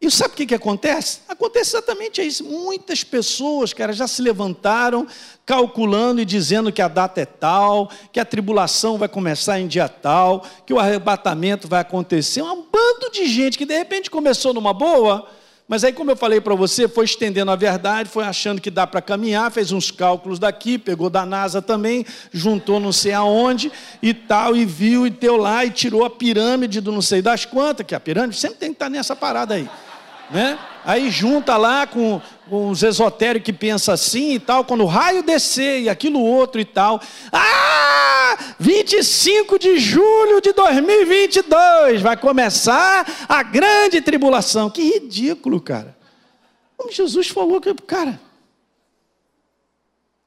Speaker 2: E sabe o que, que acontece? Acontece exatamente isso. Muitas pessoas, cara, já se levantaram calculando e dizendo que a data é tal, que a tribulação vai começar em dia tal, que o arrebatamento vai acontecer. Um bando de gente que de repente começou numa boa, mas aí, como eu falei para você, foi estendendo a verdade, foi achando que dá para caminhar, fez uns cálculos daqui, pegou da NASA também, juntou não sei aonde e tal, e viu e deu lá e tirou a pirâmide do não sei das quantas, que a pirâmide sempre tem que estar nessa parada aí né? Aí junta lá com, com os esotéricos que pensam assim e tal, quando o raio descer e aquilo outro e tal. Ah! 25 de julho de 2022 vai começar a grande tribulação. Que ridículo, cara. Como Jesus falou que, cara.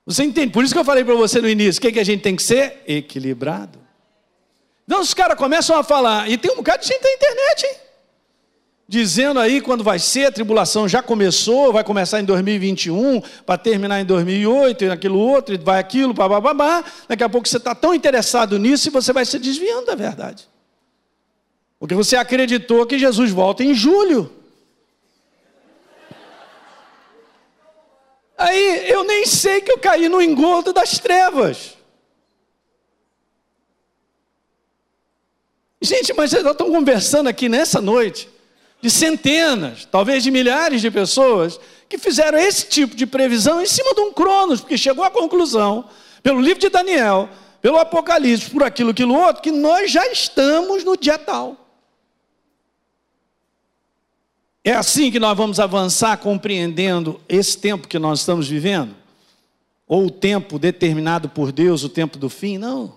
Speaker 2: Você entende? Por isso que eu falei para você no início, o que, que a gente tem que ser? Equilibrado. Então os caras começam a falar, e tem um bocado de gente na internet, hein? Dizendo aí quando vai ser, a tribulação já começou, vai começar em 2021, para terminar em 2008, e aquilo outro, e vai aquilo, babá. Daqui a pouco você está tão interessado nisso e você vai se desviando da verdade. Porque você acreditou que Jesus volta em julho. Aí eu nem sei que eu caí no engodo das trevas. Gente, mas nós estamos conversando aqui nessa noite de centenas, talvez de milhares de pessoas que fizeram esse tipo de previsão em cima de um cronos, porque chegou à conclusão, pelo livro de Daniel, pelo Apocalipse, por aquilo, aquilo outro, que nós já estamos no dia tal. É assim que nós vamos avançar compreendendo esse tempo que nós estamos vivendo? Ou o tempo determinado por Deus, o tempo do fim? Não.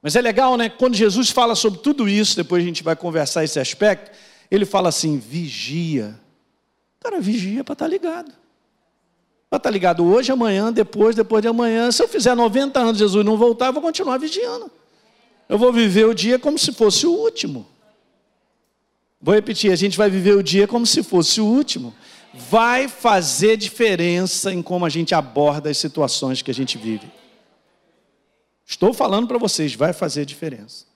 Speaker 2: Mas é legal, né? Quando Jesus fala sobre tudo isso, depois a gente vai conversar esse aspecto ele fala assim: vigia. Cara, vigia para estar tá ligado. Para estar tá ligado hoje, amanhã, depois, depois de amanhã. Se eu fizer 90 anos Jesus não voltar, eu vou continuar vigiando. Eu vou viver o dia como se fosse o último. Vou repetir, a gente vai viver o dia como se fosse o último. Vai fazer diferença em como a gente aborda as situações que a gente vive. Estou falando para vocês, vai fazer diferença.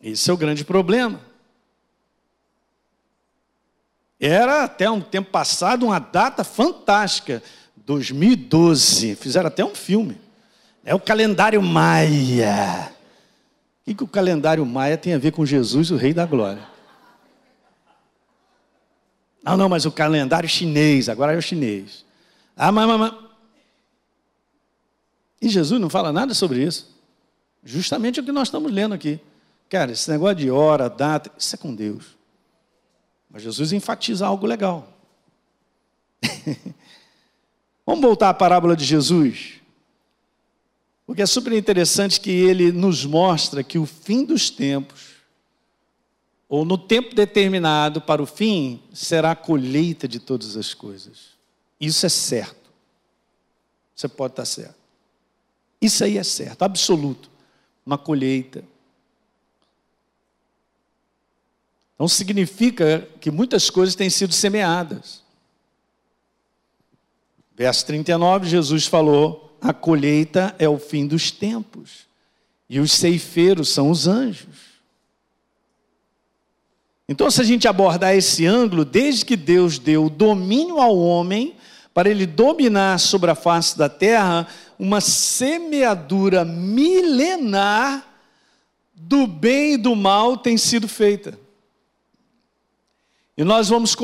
Speaker 2: Esse é o grande problema. Era até um tempo passado uma data fantástica, 2012. Fizeram até um filme. É o calendário Maia. O que, o calendário Maia tem a ver com Jesus, o Rei da Glória? Não, não, mas o calendário chinês, agora é o chinês. Ah, mas, mas, mas. E Jesus não fala nada sobre isso. Justamente o que nós estamos lendo aqui. Cara, esse negócio de hora, data, isso é com Deus. Mas Jesus enfatiza algo legal. Vamos voltar à parábola de Jesus. Porque é super interessante que ele nos mostra que o fim dos tempos, ou no tempo determinado para o fim, será a colheita de todas as coisas. Isso é certo. Você pode estar certo. Isso aí é certo, absoluto. Uma colheita. Então significa que muitas coisas têm sido semeadas. Verso 39, Jesus falou: a colheita é o fim dos tempos, e os ceifeiros são os anjos. Então, se a gente abordar esse ângulo, desde que Deus deu domínio ao homem, para ele dominar sobre a face da terra, uma semeadura milenar do bem e do mal tem sido feita. E nós vamos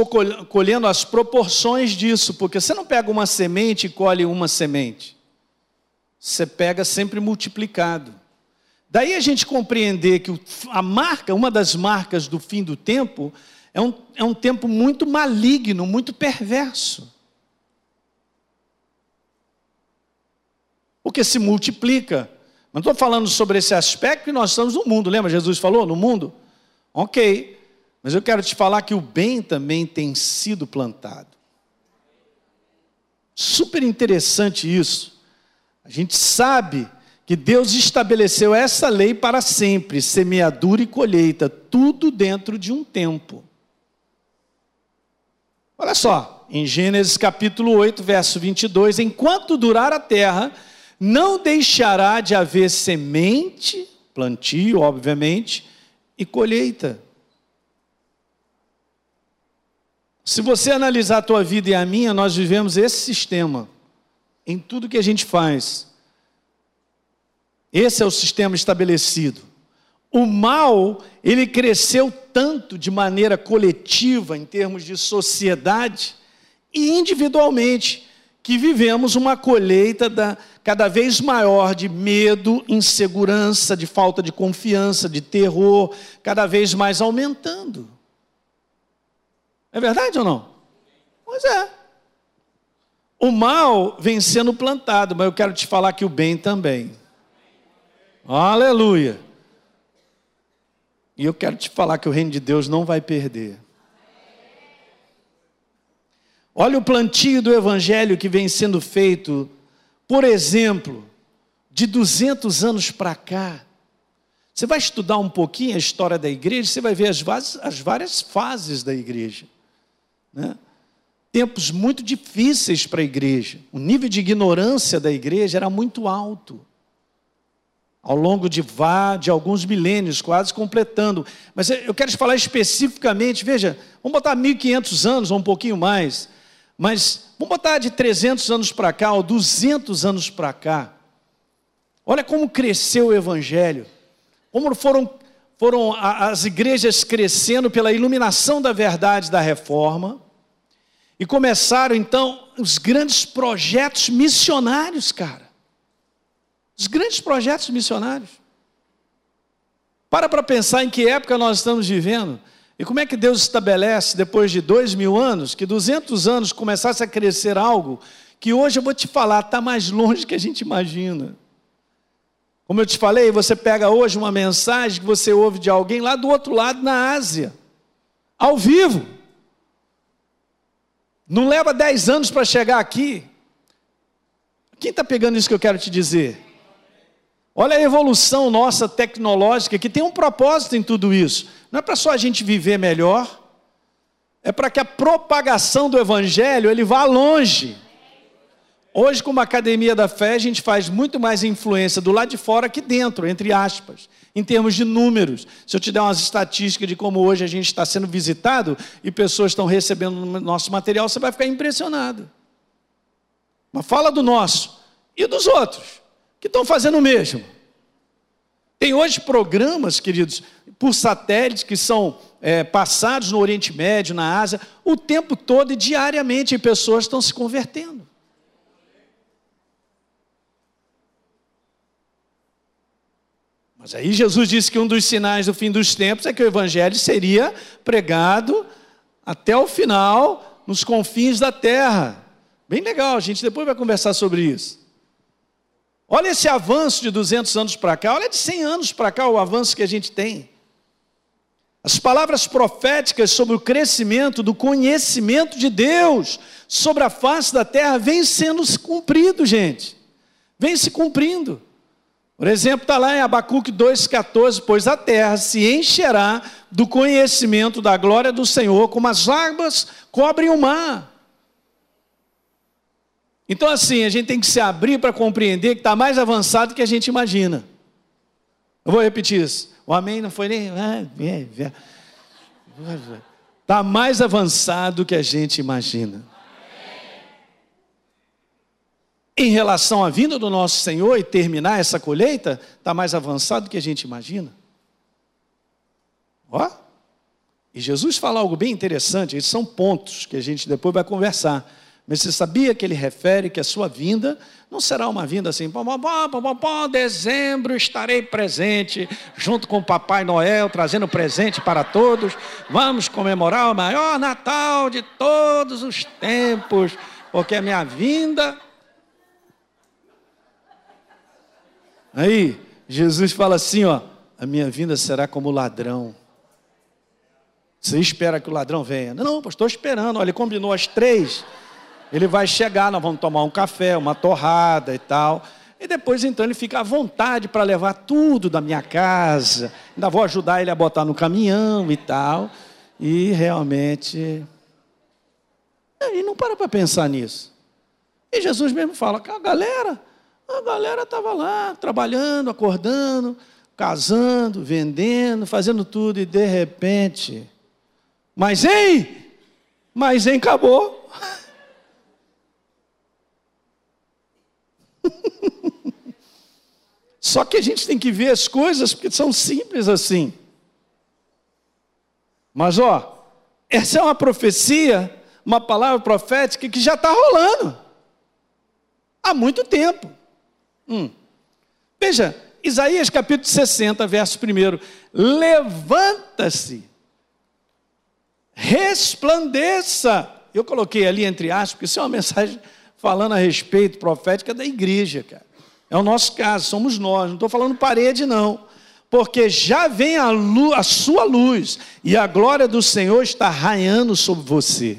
Speaker 2: colhendo as proporções disso, porque você não pega uma semente e colhe uma semente. Você pega sempre multiplicado. Daí a gente compreender que a marca, uma das marcas do fim do tempo, é um, é um tempo muito maligno, muito perverso. Porque se multiplica. Não estou falando sobre esse aspecto que nós estamos no mundo, lembra? Jesus falou no mundo? Ok, mas eu quero te falar que o bem também tem sido plantado. Super interessante isso. A gente sabe que Deus estabeleceu essa lei para sempre, semeadura e colheita, tudo dentro de um tempo. Olha só, em Gênesis capítulo 8, verso 22, enquanto durar a terra, não deixará de haver semente, plantio, obviamente, e colheita. Se você analisar a tua vida e a minha, nós vivemos esse sistema em tudo que a gente faz. Esse é o sistema estabelecido. O mal, ele cresceu tanto de maneira coletiva, em termos de sociedade, e individualmente, que vivemos uma colheita da, cada vez maior de medo, insegurança, de falta de confiança, de terror, cada vez mais aumentando. É verdade ou não? Pois é. O mal vem sendo plantado, mas eu quero te falar que o bem também. Aleluia. E eu quero te falar que o reino de Deus não vai perder. Olha o plantio do evangelho que vem sendo feito, por exemplo, de 200 anos para cá. Você vai estudar um pouquinho a história da igreja, você vai ver as, as várias fases da igreja. Né? Tempos muito difíceis para a igreja. O nível de ignorância da igreja era muito alto ao longo de, vá, de alguns milênios, quase completando. Mas eu quero te falar especificamente, veja, vamos botar 1500 anos ou um pouquinho mais, mas vamos botar de 300 anos para cá ou 200 anos para cá. Olha como cresceu o evangelho, como foram, foram as igrejas crescendo pela iluminação da verdade da reforma, e começaram então os grandes projetos missionários, cara. Os grandes projetos missionários. Para para pensar em que época nós estamos vivendo. E como é que Deus estabelece, depois de dois mil anos, que 200 anos começasse a crescer algo que hoje eu vou te falar, está mais longe que a gente imagina. Como eu te falei, você pega hoje uma mensagem que você ouve de alguém lá do outro lado, na Ásia, ao vivo. Não leva dez anos para chegar aqui. Quem está pegando isso que eu quero te dizer? Olha a evolução nossa tecnológica, que tem um propósito em tudo isso. Não é para só a gente viver melhor, é para que a propagação do Evangelho ele vá longe. Hoje, como Academia da Fé, a gente faz muito mais influência do lado de fora que dentro, entre aspas, em termos de números. Se eu te der umas estatísticas de como hoje a gente está sendo visitado e pessoas estão recebendo nosso material, você vai ficar impressionado. Mas fala do nosso e dos outros que estão fazendo o mesmo. Tem hoje programas, queridos, por satélite que são é, passados no Oriente Médio, na Ásia, o tempo todo e diariamente pessoas estão se convertendo. Mas aí Jesus disse que um dos sinais do fim dos tempos é que o Evangelho seria pregado até o final, nos confins da terra. Bem legal, a gente depois vai conversar sobre isso. Olha esse avanço de 200 anos para cá, olha de 100 anos para cá o avanço que a gente tem. As palavras proféticas sobre o crescimento do conhecimento de Deus sobre a face da terra vêm sendo cumprido, gente. Vem se cumprindo. Por exemplo, está lá em Abacuque 2,14: Pois a terra se encherá do conhecimento da glória do Senhor, como as águas cobrem o mar. Então, assim, a gente tem que se abrir para compreender que está mais avançado do que a gente imagina. Eu vou repetir isso. O amém não foi nem. Está mais avançado do que a gente imagina. Em relação à vinda do nosso Senhor e terminar essa colheita, está mais avançado do que a gente imagina. Ó. E Jesus fala algo bem interessante, esses são pontos que a gente depois vai conversar. Mas você sabia que ele refere que a sua vinda não será uma vinda assim, pô, pô, pô, dezembro estarei presente, junto com o Papai Noel, trazendo presente para todos. Vamos comemorar o maior Natal de todos os tempos, porque a minha vinda Aí, Jesus fala assim, ó, a minha vinda será como ladrão. Você espera que o ladrão venha. Não, estou esperando. Olha, ele combinou às três. Ele vai chegar, nós vamos tomar um café, uma torrada e tal. E depois, então, ele fica à vontade para levar tudo da minha casa. Ainda vou ajudar ele a botar no caminhão e tal. E realmente. Ele não para para pensar nisso. E Jesus mesmo fala: galera, a galera estava lá, trabalhando, acordando, casando, vendendo, fazendo tudo, e de repente mas hein? Mas hein, acabou. Só que a gente tem que ver as coisas porque são simples assim. Mas ó, essa é uma profecia, uma palavra profética que já está rolando há muito tempo. Hum. Veja, Isaías capítulo 60, verso 1: Levanta-se resplandeça. Eu coloquei ali entre aspas, porque isso é uma mensagem falando a respeito profética da igreja, cara. É o nosso caso, somos nós, não estou falando parede, não. Porque já vem a, luz, a sua luz e a glória do Senhor está raiando sobre você.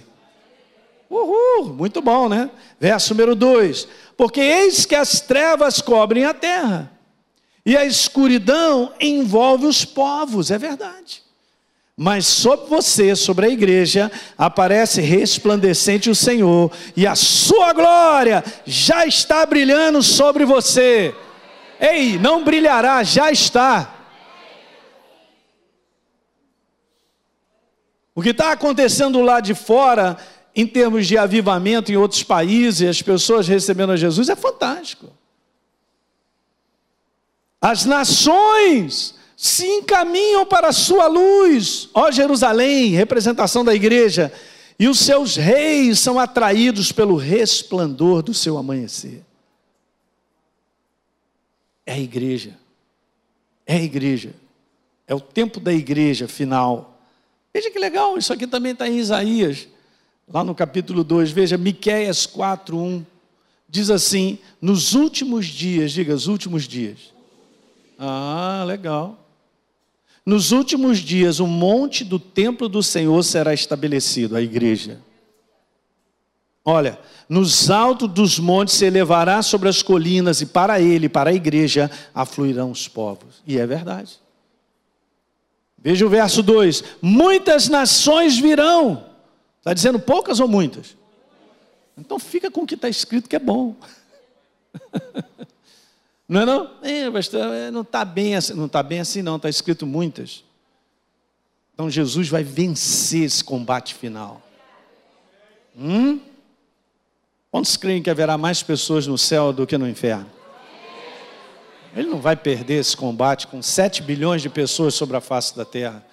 Speaker 2: Uhul, muito bom, né? Verso número 2: Porque eis que as trevas cobrem a terra, e a escuridão envolve os povos, é verdade. Mas sobre você, sobre a igreja, aparece resplandecente o Senhor, e a sua glória já está brilhando sobre você. Ei, não brilhará, já está. O que está acontecendo lá de fora, em termos de avivamento em outros países, as pessoas recebendo a Jesus, é fantástico. As nações se encaminham para a sua luz, ó Jerusalém, representação da igreja, e os seus reis são atraídos pelo resplandor do seu amanhecer. É a igreja, é a igreja, é o tempo da igreja final. Veja que legal, isso aqui também está em Isaías, lá no capítulo 2, veja, Miquéias 4, 1, diz assim: nos últimos dias, diga, os últimos dias. Ah, legal. Nos últimos dias, o monte do templo do Senhor será estabelecido, a igreja. Olha, nos altos dos montes se elevará sobre as colinas, e para ele, para a igreja, afluirão os povos. E é verdade. Veja o verso 2: Muitas nações virão. Está dizendo poucas ou muitas? Então fica com o que está escrito que é bom. Não é não? É, é, não está bem assim, não está bem assim não, está escrito muitas. Então Jesus vai vencer esse combate final. Hum? Quantos creem que haverá mais pessoas no céu do que no inferno? Ele não vai perder esse combate com 7 bilhões de pessoas sobre a face da terra.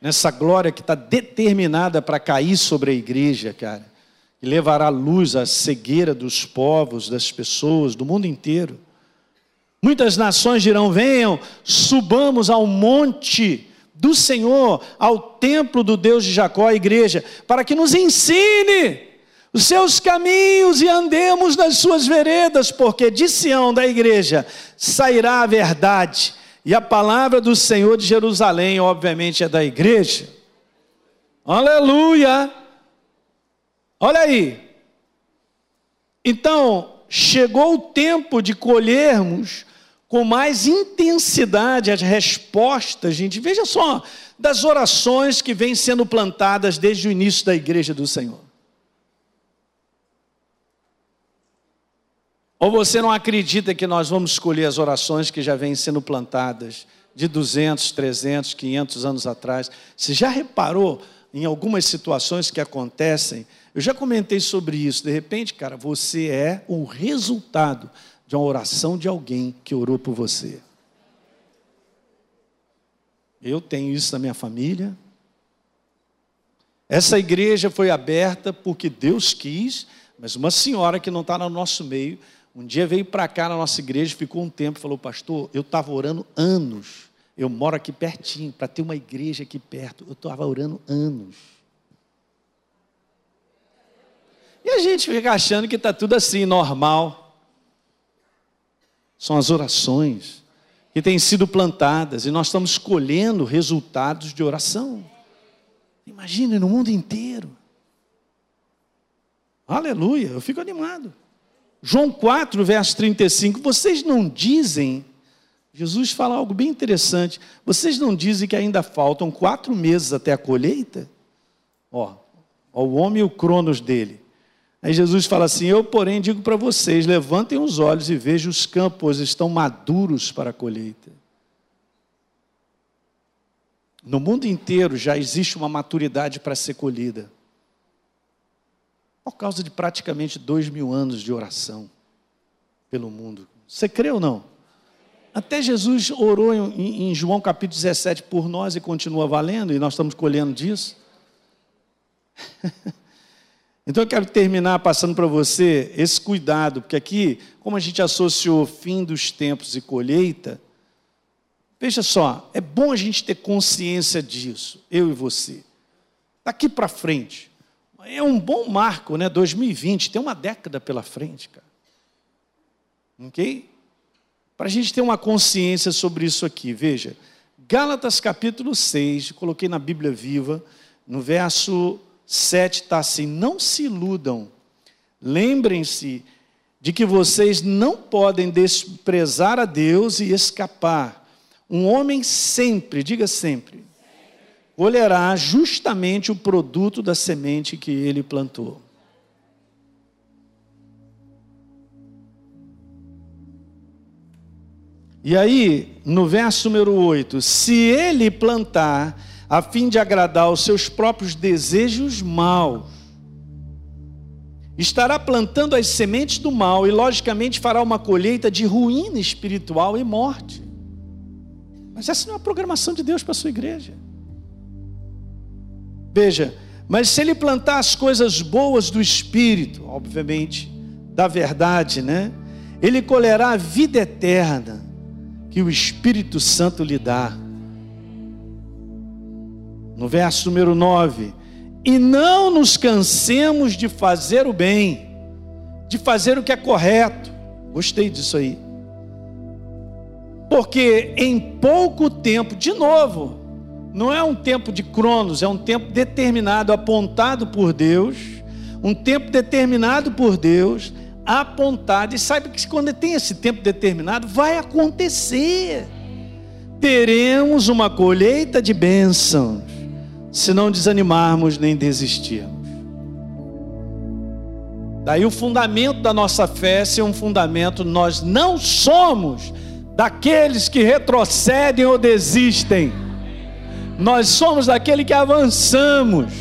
Speaker 2: Nessa glória que está determinada para cair sobre a igreja, cara. E levará luz à cegueira dos povos, das pessoas, do mundo inteiro. Muitas nações dirão: venham, subamos ao monte do Senhor, ao templo do Deus de Jacó, a igreja, para que nos ensine os seus caminhos e andemos nas suas veredas, porque de Sião, da igreja, sairá a verdade, e a palavra do Senhor de Jerusalém, obviamente, é da igreja. Aleluia! Olha aí. Então, chegou o tempo de colhermos com mais intensidade as respostas, gente. Veja só, das orações que vêm sendo plantadas desde o início da igreja do Senhor. Ou você não acredita que nós vamos escolher as orações que já vêm sendo plantadas de 200, 300, 500 anos atrás? Você já reparou em algumas situações que acontecem? Eu já comentei sobre isso. De repente, cara, você é o resultado de uma oração de alguém que orou por você. Eu tenho isso na minha família. Essa igreja foi aberta porque Deus quis, mas uma senhora que não está no nosso meio, um dia veio para cá na nossa igreja, ficou um tempo falou: Pastor, eu estava orando anos. Eu moro aqui pertinho, para ter uma igreja aqui perto. Eu estava orando anos. E a gente fica achando que está tudo assim, normal são as orações. que têm sido plantadas e nós estamos colhendo resultados de oração. Imagine no mundo inteiro. Aleluia, eu fico animado. João 4, verso 35, vocês não dizem, Jesus fala algo bem interessante, vocês não dizem que ainda faltam quatro meses até a colheita? Ó, ó o homem e o cronos dele. Aí Jesus fala assim: Eu, porém, digo para vocês: levantem os olhos e vejam os campos estão maduros para a colheita. No mundo inteiro já existe uma maturidade para ser colhida, por causa de praticamente dois mil anos de oração pelo mundo. Você crê ou não? Até Jesus orou em, em João capítulo 17 por nós e continua valendo, e nós estamos colhendo disso. Então eu quero terminar passando para você esse cuidado, porque aqui, como a gente associou fim dos tempos e colheita, veja só, é bom a gente ter consciência disso, eu e você. Daqui para frente, é um bom marco, né? 2020, tem uma década pela frente, cara. Ok? Para a gente ter uma consciência sobre isso aqui, veja. Gálatas capítulo 6, coloquei na Bíblia viva, no verso 7 está assim: não se iludam, lembrem-se de que vocês não podem desprezar a Deus e escapar. Um homem sempre, diga sempre, colherá justamente o produto da semente que ele plantou. E aí, no verso número 8: se ele plantar, a fim de agradar aos seus próprios desejos maus. Estará plantando as sementes do mal e, logicamente, fará uma colheita de ruína espiritual e morte. Mas essa não é a programação de Deus para a sua igreja. Veja, mas se ele plantar as coisas boas do Espírito, obviamente, da verdade, né? Ele colherá a vida eterna que o Espírito Santo lhe dá no verso número 9: E não nos cansemos de fazer o bem, de fazer o que é correto. Gostei disso aí. Porque em pouco tempo, de novo, não é um tempo de cronos, é um tempo determinado, apontado por Deus, um tempo determinado por Deus, apontado, e saiba que quando tem esse tempo determinado, vai acontecer. Teremos uma colheita de bênçãos se não desanimarmos nem desistirmos. Daí o fundamento da nossa fé ser um fundamento, nós não somos daqueles que retrocedem ou desistem. Nós somos daqueles que avançamos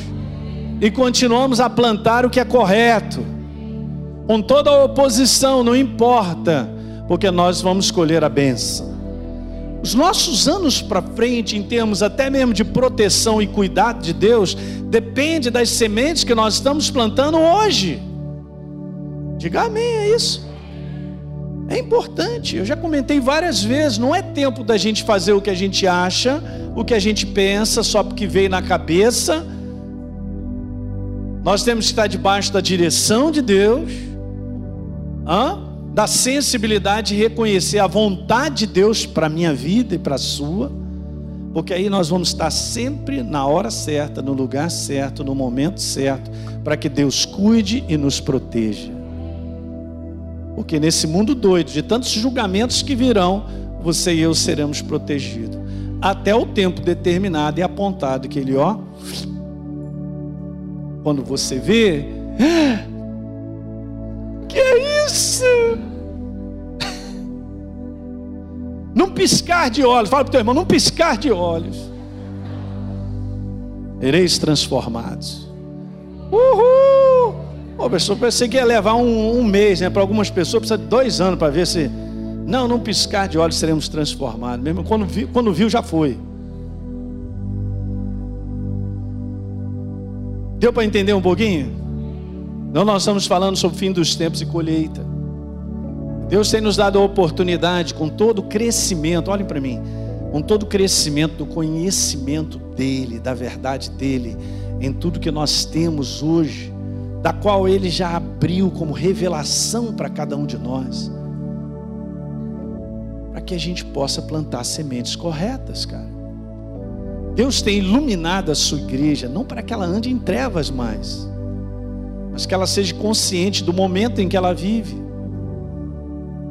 Speaker 2: e continuamos a plantar o que é correto. Com toda a oposição, não importa, porque nós vamos colher a benção. Os nossos anos para frente, em termos até mesmo de proteção e cuidado de Deus, depende das sementes que nós estamos plantando hoje. Diga amém, é isso. É importante, eu já comentei várias vezes, não é tempo da gente fazer o que a gente acha, o que a gente pensa, só porque veio na cabeça. Nós temos que estar debaixo da direção de Deus. Hã? da sensibilidade de reconhecer a vontade de Deus para a minha vida e para a sua, porque aí nós vamos estar sempre na hora certa, no lugar certo, no momento certo, para que Deus cuide e nos proteja. Porque nesse mundo doido, de tantos julgamentos que virão, você e eu seremos protegidos. Até o tempo determinado e apontado que ele, ó, quando você vê, que é isso? Num piscar de olhos, fala para o teu irmão, num piscar de olhos, ereis transformados. Uhul! Pô, pessoa, pensei que ia levar um, um mês, né? Para algumas pessoas precisa de dois anos para ver se. Não, num piscar de olhos seremos transformados. Mesmo quando viu, quando viu já foi. Deu para entender um pouquinho? Não, nós estamos falando sobre o fim dos tempos e colheita. Deus tem nos dado a oportunidade, com todo o crescimento, olhem para mim, com todo o crescimento do conhecimento dEle, da verdade dEle, em tudo que nós temos hoje, da qual Ele já abriu como revelação para cada um de nós. para que a gente possa plantar sementes corretas, cara. Deus tem iluminado a sua igreja, não para que ela ande em trevas mais, mas que ela seja consciente do momento em que ela vive,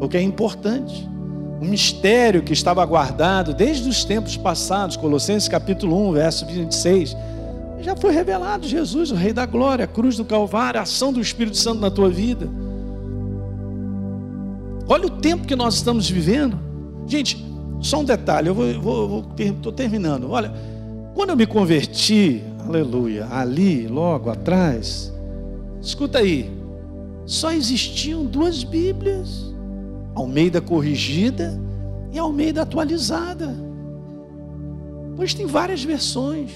Speaker 2: o que é importante. Um mistério que estava guardado desde os tempos passados, Colossenses capítulo 1, verso 26, já foi revelado Jesus, o Rei da Glória, a cruz do Calvário, a ação do Espírito Santo na tua vida. Olha o tempo que nós estamos vivendo. Gente, só um detalhe, eu vou, vou, vou estou terminando. Olha, quando eu me converti, aleluia, ali, logo atrás, escuta aí, só existiam duas Bíblias, Almeida corrigida e Almeida atualizada. Pois tem várias versões.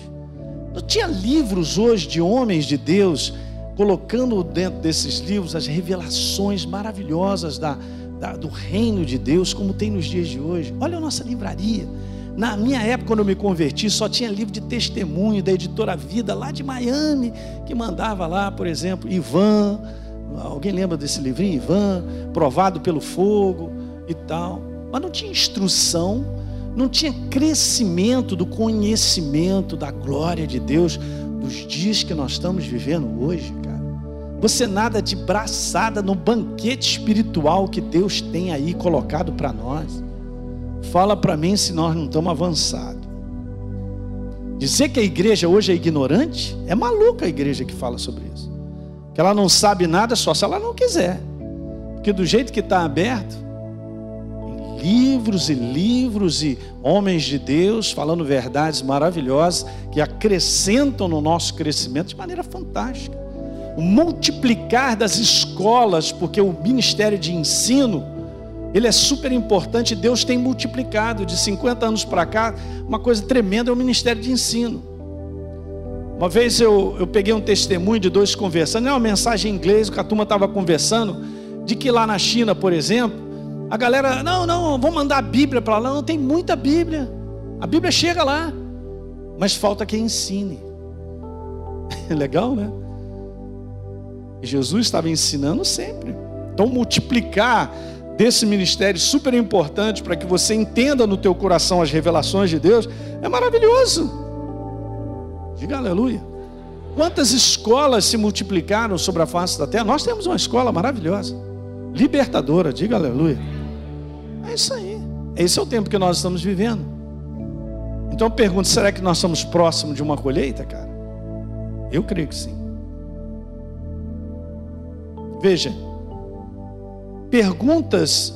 Speaker 2: Não tinha livros hoje de homens de Deus colocando dentro desses livros as revelações maravilhosas da, da, do reino de Deus, como tem nos dias de hoje. Olha a nossa livraria. Na minha época, quando eu me converti, só tinha livro de testemunho da editora Vida, lá de Miami, que mandava lá, por exemplo, Ivan. Alguém lembra desse livrinho? Ivan, provado pelo fogo e tal. Mas não tinha instrução, não tinha crescimento do conhecimento da glória de Deus dos dias que nós estamos vivendo hoje, cara. Você nada de braçada no banquete espiritual que Deus tem aí colocado para nós. Fala para mim se nós não estamos avançados. Dizer que a igreja hoje é ignorante, é maluca a igreja que fala sobre isso. Que ela não sabe nada só se ela não quiser. Porque do jeito que está aberto, livros e livros e homens de Deus falando verdades maravilhosas que acrescentam no nosso crescimento de maneira fantástica. O multiplicar das escolas, porque o ministério de ensino ele é super importante. Deus tem multiplicado de 50 anos para cá. Uma coisa tremenda é o ministério de ensino. Uma vez eu, eu peguei um testemunho de dois conversando, é uma mensagem em inglês, que a turma estava conversando, de que lá na China, por exemplo, a galera, não, não, vou mandar a Bíblia para lá. Não, tem muita Bíblia. A Bíblia chega lá, mas falta quem ensine. Legal, né? Jesus estava ensinando sempre. Então, multiplicar desse ministério super importante para que você entenda no teu coração as revelações de Deus, é maravilhoso. Diga aleluia. Quantas escolas se multiplicaram sobre a face da terra? Nós temos uma escola maravilhosa, libertadora, diga aleluia. É isso aí. Esse é o tempo que nós estamos vivendo. Então eu pergunto: será que nós estamos próximos de uma colheita, cara? Eu creio que sim. Veja, perguntas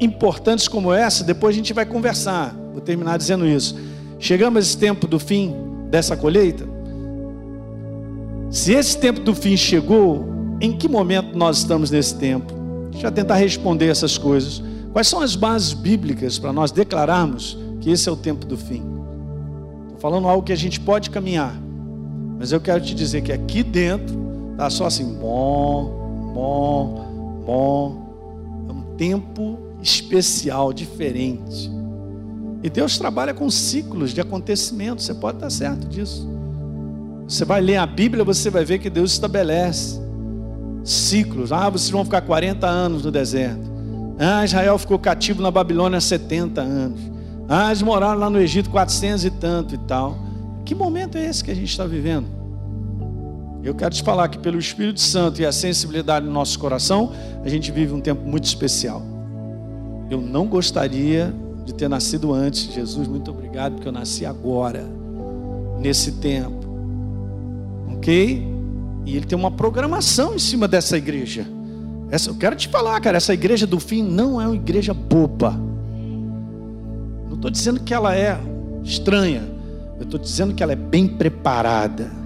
Speaker 2: importantes como essa, depois a gente vai conversar. Vou terminar dizendo isso. Chegamos a esse tempo do fim dessa colheita. Se esse tempo do fim chegou, em que momento nós estamos nesse tempo? Deixa eu tentar responder essas coisas. Quais são as bases bíblicas para nós declararmos que esse é o tempo do fim? Estou falando algo que a gente pode caminhar, mas eu quero te dizer que aqui dentro está só assim, bom, bom, bom, tempo especial, diferente. E Deus trabalha com ciclos de acontecimentos, você pode estar certo disso. Você vai ler a Bíblia, você vai ver que Deus estabelece ciclos. Ah, vocês vão ficar 40 anos no deserto. Ah, Israel ficou cativo na Babilônia 70 anos. Ah, eles moraram lá no Egito 400 e tanto e tal. Que momento é esse que a gente está vivendo? Eu quero te falar que pelo Espírito Santo e a sensibilidade do nosso coração, a gente vive um tempo muito especial. Eu não gostaria de ter nascido antes. Jesus, muito obrigado porque eu nasci agora, nesse tempo. Ok? E ele tem uma programação em cima dessa igreja. Essa, eu quero te falar, cara, essa igreja do fim não é uma igreja boba. Não estou dizendo que ela é estranha. Eu estou dizendo que ela é bem preparada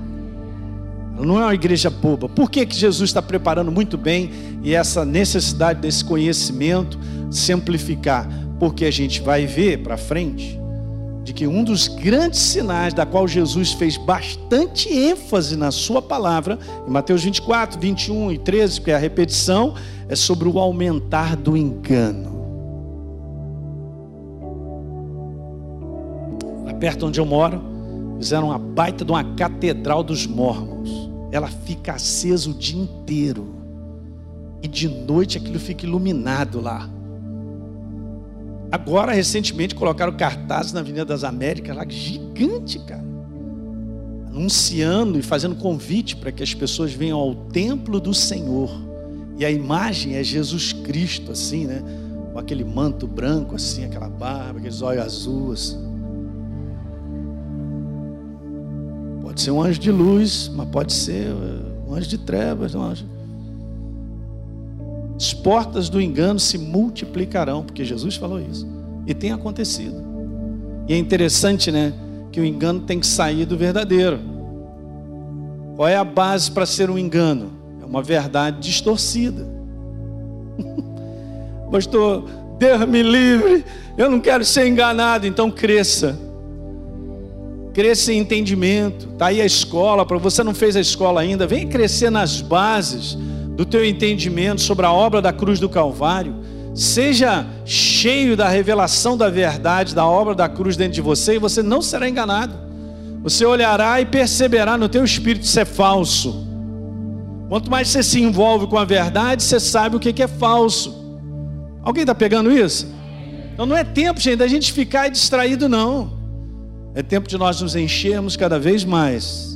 Speaker 2: não é uma igreja boba. Por que, que Jesus está preparando muito bem e essa necessidade desse conhecimento se amplificar? Porque a gente vai ver para frente de que um dos grandes sinais da qual Jesus fez bastante ênfase na sua palavra, em Mateus 24, 21 e 13, que é a repetição, é sobre o aumentar do engano. Lá perto onde eu moro, fizeram uma baita de uma catedral dos mormons ela fica acesa o dia inteiro. E de noite aquilo fica iluminado lá. Agora, recentemente, colocaram cartazes na Avenida das Américas, lá gigante, cara. Anunciando e fazendo convite para que as pessoas venham ao templo do Senhor. E a imagem é Jesus Cristo, assim, né? Com aquele manto branco, assim, aquela barba, aqueles olhos azuis. Assim. Pode ser um anjo de luz, mas pode ser uh, um anjo de trevas, um anjo. As portas do engano se multiplicarão, porque Jesus falou isso. E tem acontecido. E é interessante, né? Que o engano tem que sair do verdadeiro. Qual é a base para ser um engano? É uma verdade distorcida. Pastor, Deus me livre, eu não quero ser enganado, então cresça. Cresça em entendimento. Está aí a escola, para você não fez a escola ainda, vem crescer nas bases do teu entendimento sobre a obra da cruz do Calvário. Seja cheio da revelação da verdade da obra da cruz dentro de você e você não será enganado. Você olhará e perceberá no teu espírito se é falso. Quanto mais você se envolve com a verdade, você sabe o que é falso. Alguém está pegando isso? Então não é tempo, gente, da gente ficar distraído, não. É tempo de nós nos enchermos cada vez mais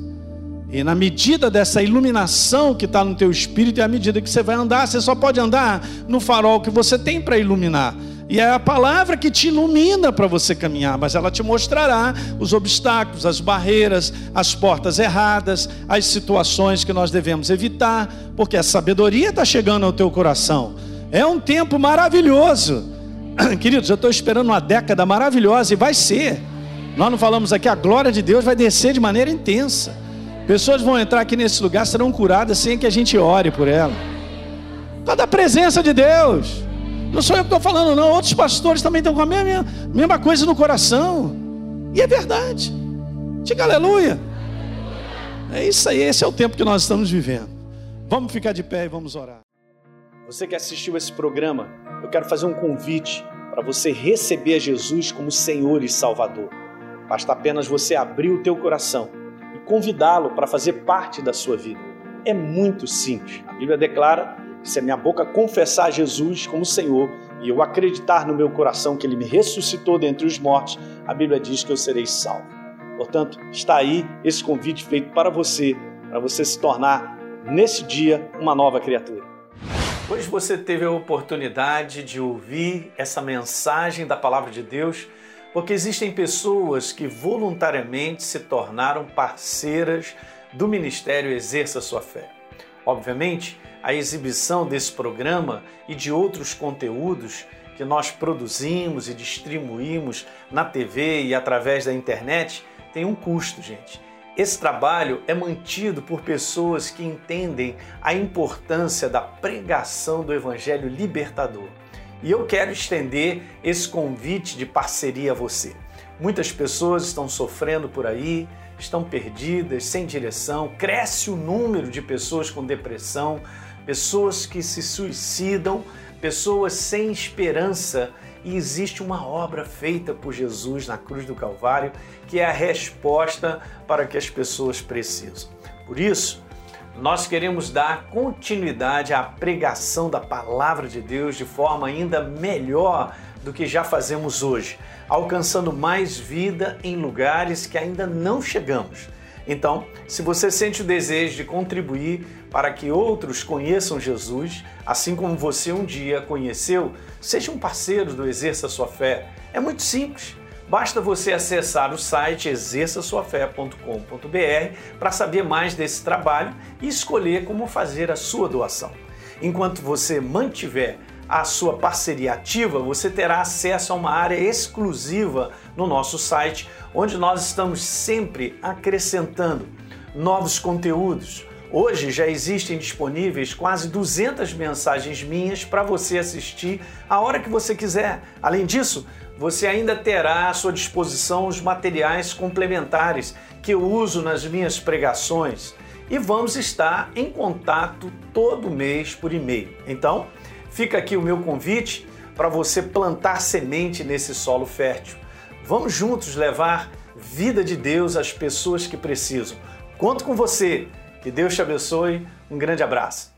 Speaker 2: e na medida dessa iluminação que está no teu espírito, é a medida que você vai andar. Você só pode andar no farol que você tem para iluminar. E é a palavra que te ilumina para você caminhar, mas ela te mostrará os obstáculos, as barreiras, as portas erradas, as situações que nós devemos evitar, porque a sabedoria está chegando ao teu coração. É um tempo maravilhoso. Queridos, eu estou esperando uma década maravilhosa e vai ser. Nós não falamos aqui, a glória de Deus vai descer de maneira intensa. Pessoas vão entrar aqui nesse lugar, serão curadas sem que a gente ore por ela. Toda a presença de Deus. Não sou eu que estou falando, não. Outros pastores também estão com a mesma, mesma coisa no coração. E é verdade. Diga aleluia. É isso aí, esse é o tempo que nós estamos vivendo. Vamos ficar de pé e vamos orar. Você que assistiu esse programa, eu quero fazer um convite para você receber a Jesus como Senhor e Salvador. Basta apenas você abrir o teu coração convidá-lo para fazer parte da sua vida. É muito simples. A Bíblia declara que se a minha boca confessar Jesus como Senhor e eu acreditar no meu coração que ele me ressuscitou dentre os mortos, a Bíblia diz que eu serei salvo. Portanto, está aí esse convite feito para você, para você se tornar nesse dia uma nova criatura. Hoje você teve a oportunidade de ouvir essa mensagem da palavra de Deus porque existem pessoas que voluntariamente se tornaram parceiras do Ministério Exerça Sua Fé. Obviamente, a exibição desse programa e de outros conteúdos que nós produzimos e distribuímos na TV e através da internet tem um custo, gente. Esse trabalho é mantido por pessoas que entendem a importância da pregação do Evangelho libertador. E eu quero estender esse convite de parceria a você. Muitas pessoas estão sofrendo por aí, estão perdidas, sem direção, cresce o número de pessoas com depressão, pessoas que se suicidam, pessoas sem esperança. E existe uma obra feita por Jesus na cruz do Calvário que é a resposta para que as pessoas precisam. Por isso, nós queremos dar continuidade à pregação da palavra de Deus de forma ainda melhor do que já fazemos hoje, alcançando mais vida em lugares que ainda não chegamos. Então, se você sente o desejo de contribuir para que outros conheçam Jesus, assim como você um dia conheceu, seja um parceiro do Exerça Sua Fé. É muito simples. Basta você acessar o site exerçaçoafé.com.br para saber mais desse trabalho e escolher como fazer a sua doação. Enquanto você mantiver a sua parceria ativa, você terá acesso a uma área exclusiva no nosso site, onde nós estamos sempre acrescentando novos conteúdos. Hoje já existem disponíveis quase 200 mensagens minhas para você assistir a hora que você quiser. Além disso, você ainda terá à sua disposição os materiais complementares que eu uso nas minhas pregações e vamos estar em contato todo mês por e-mail. Então, fica aqui o meu convite para você plantar semente nesse solo fértil. Vamos juntos levar vida de Deus às pessoas que precisam. Conto com você. Que Deus te abençoe. Um grande abraço.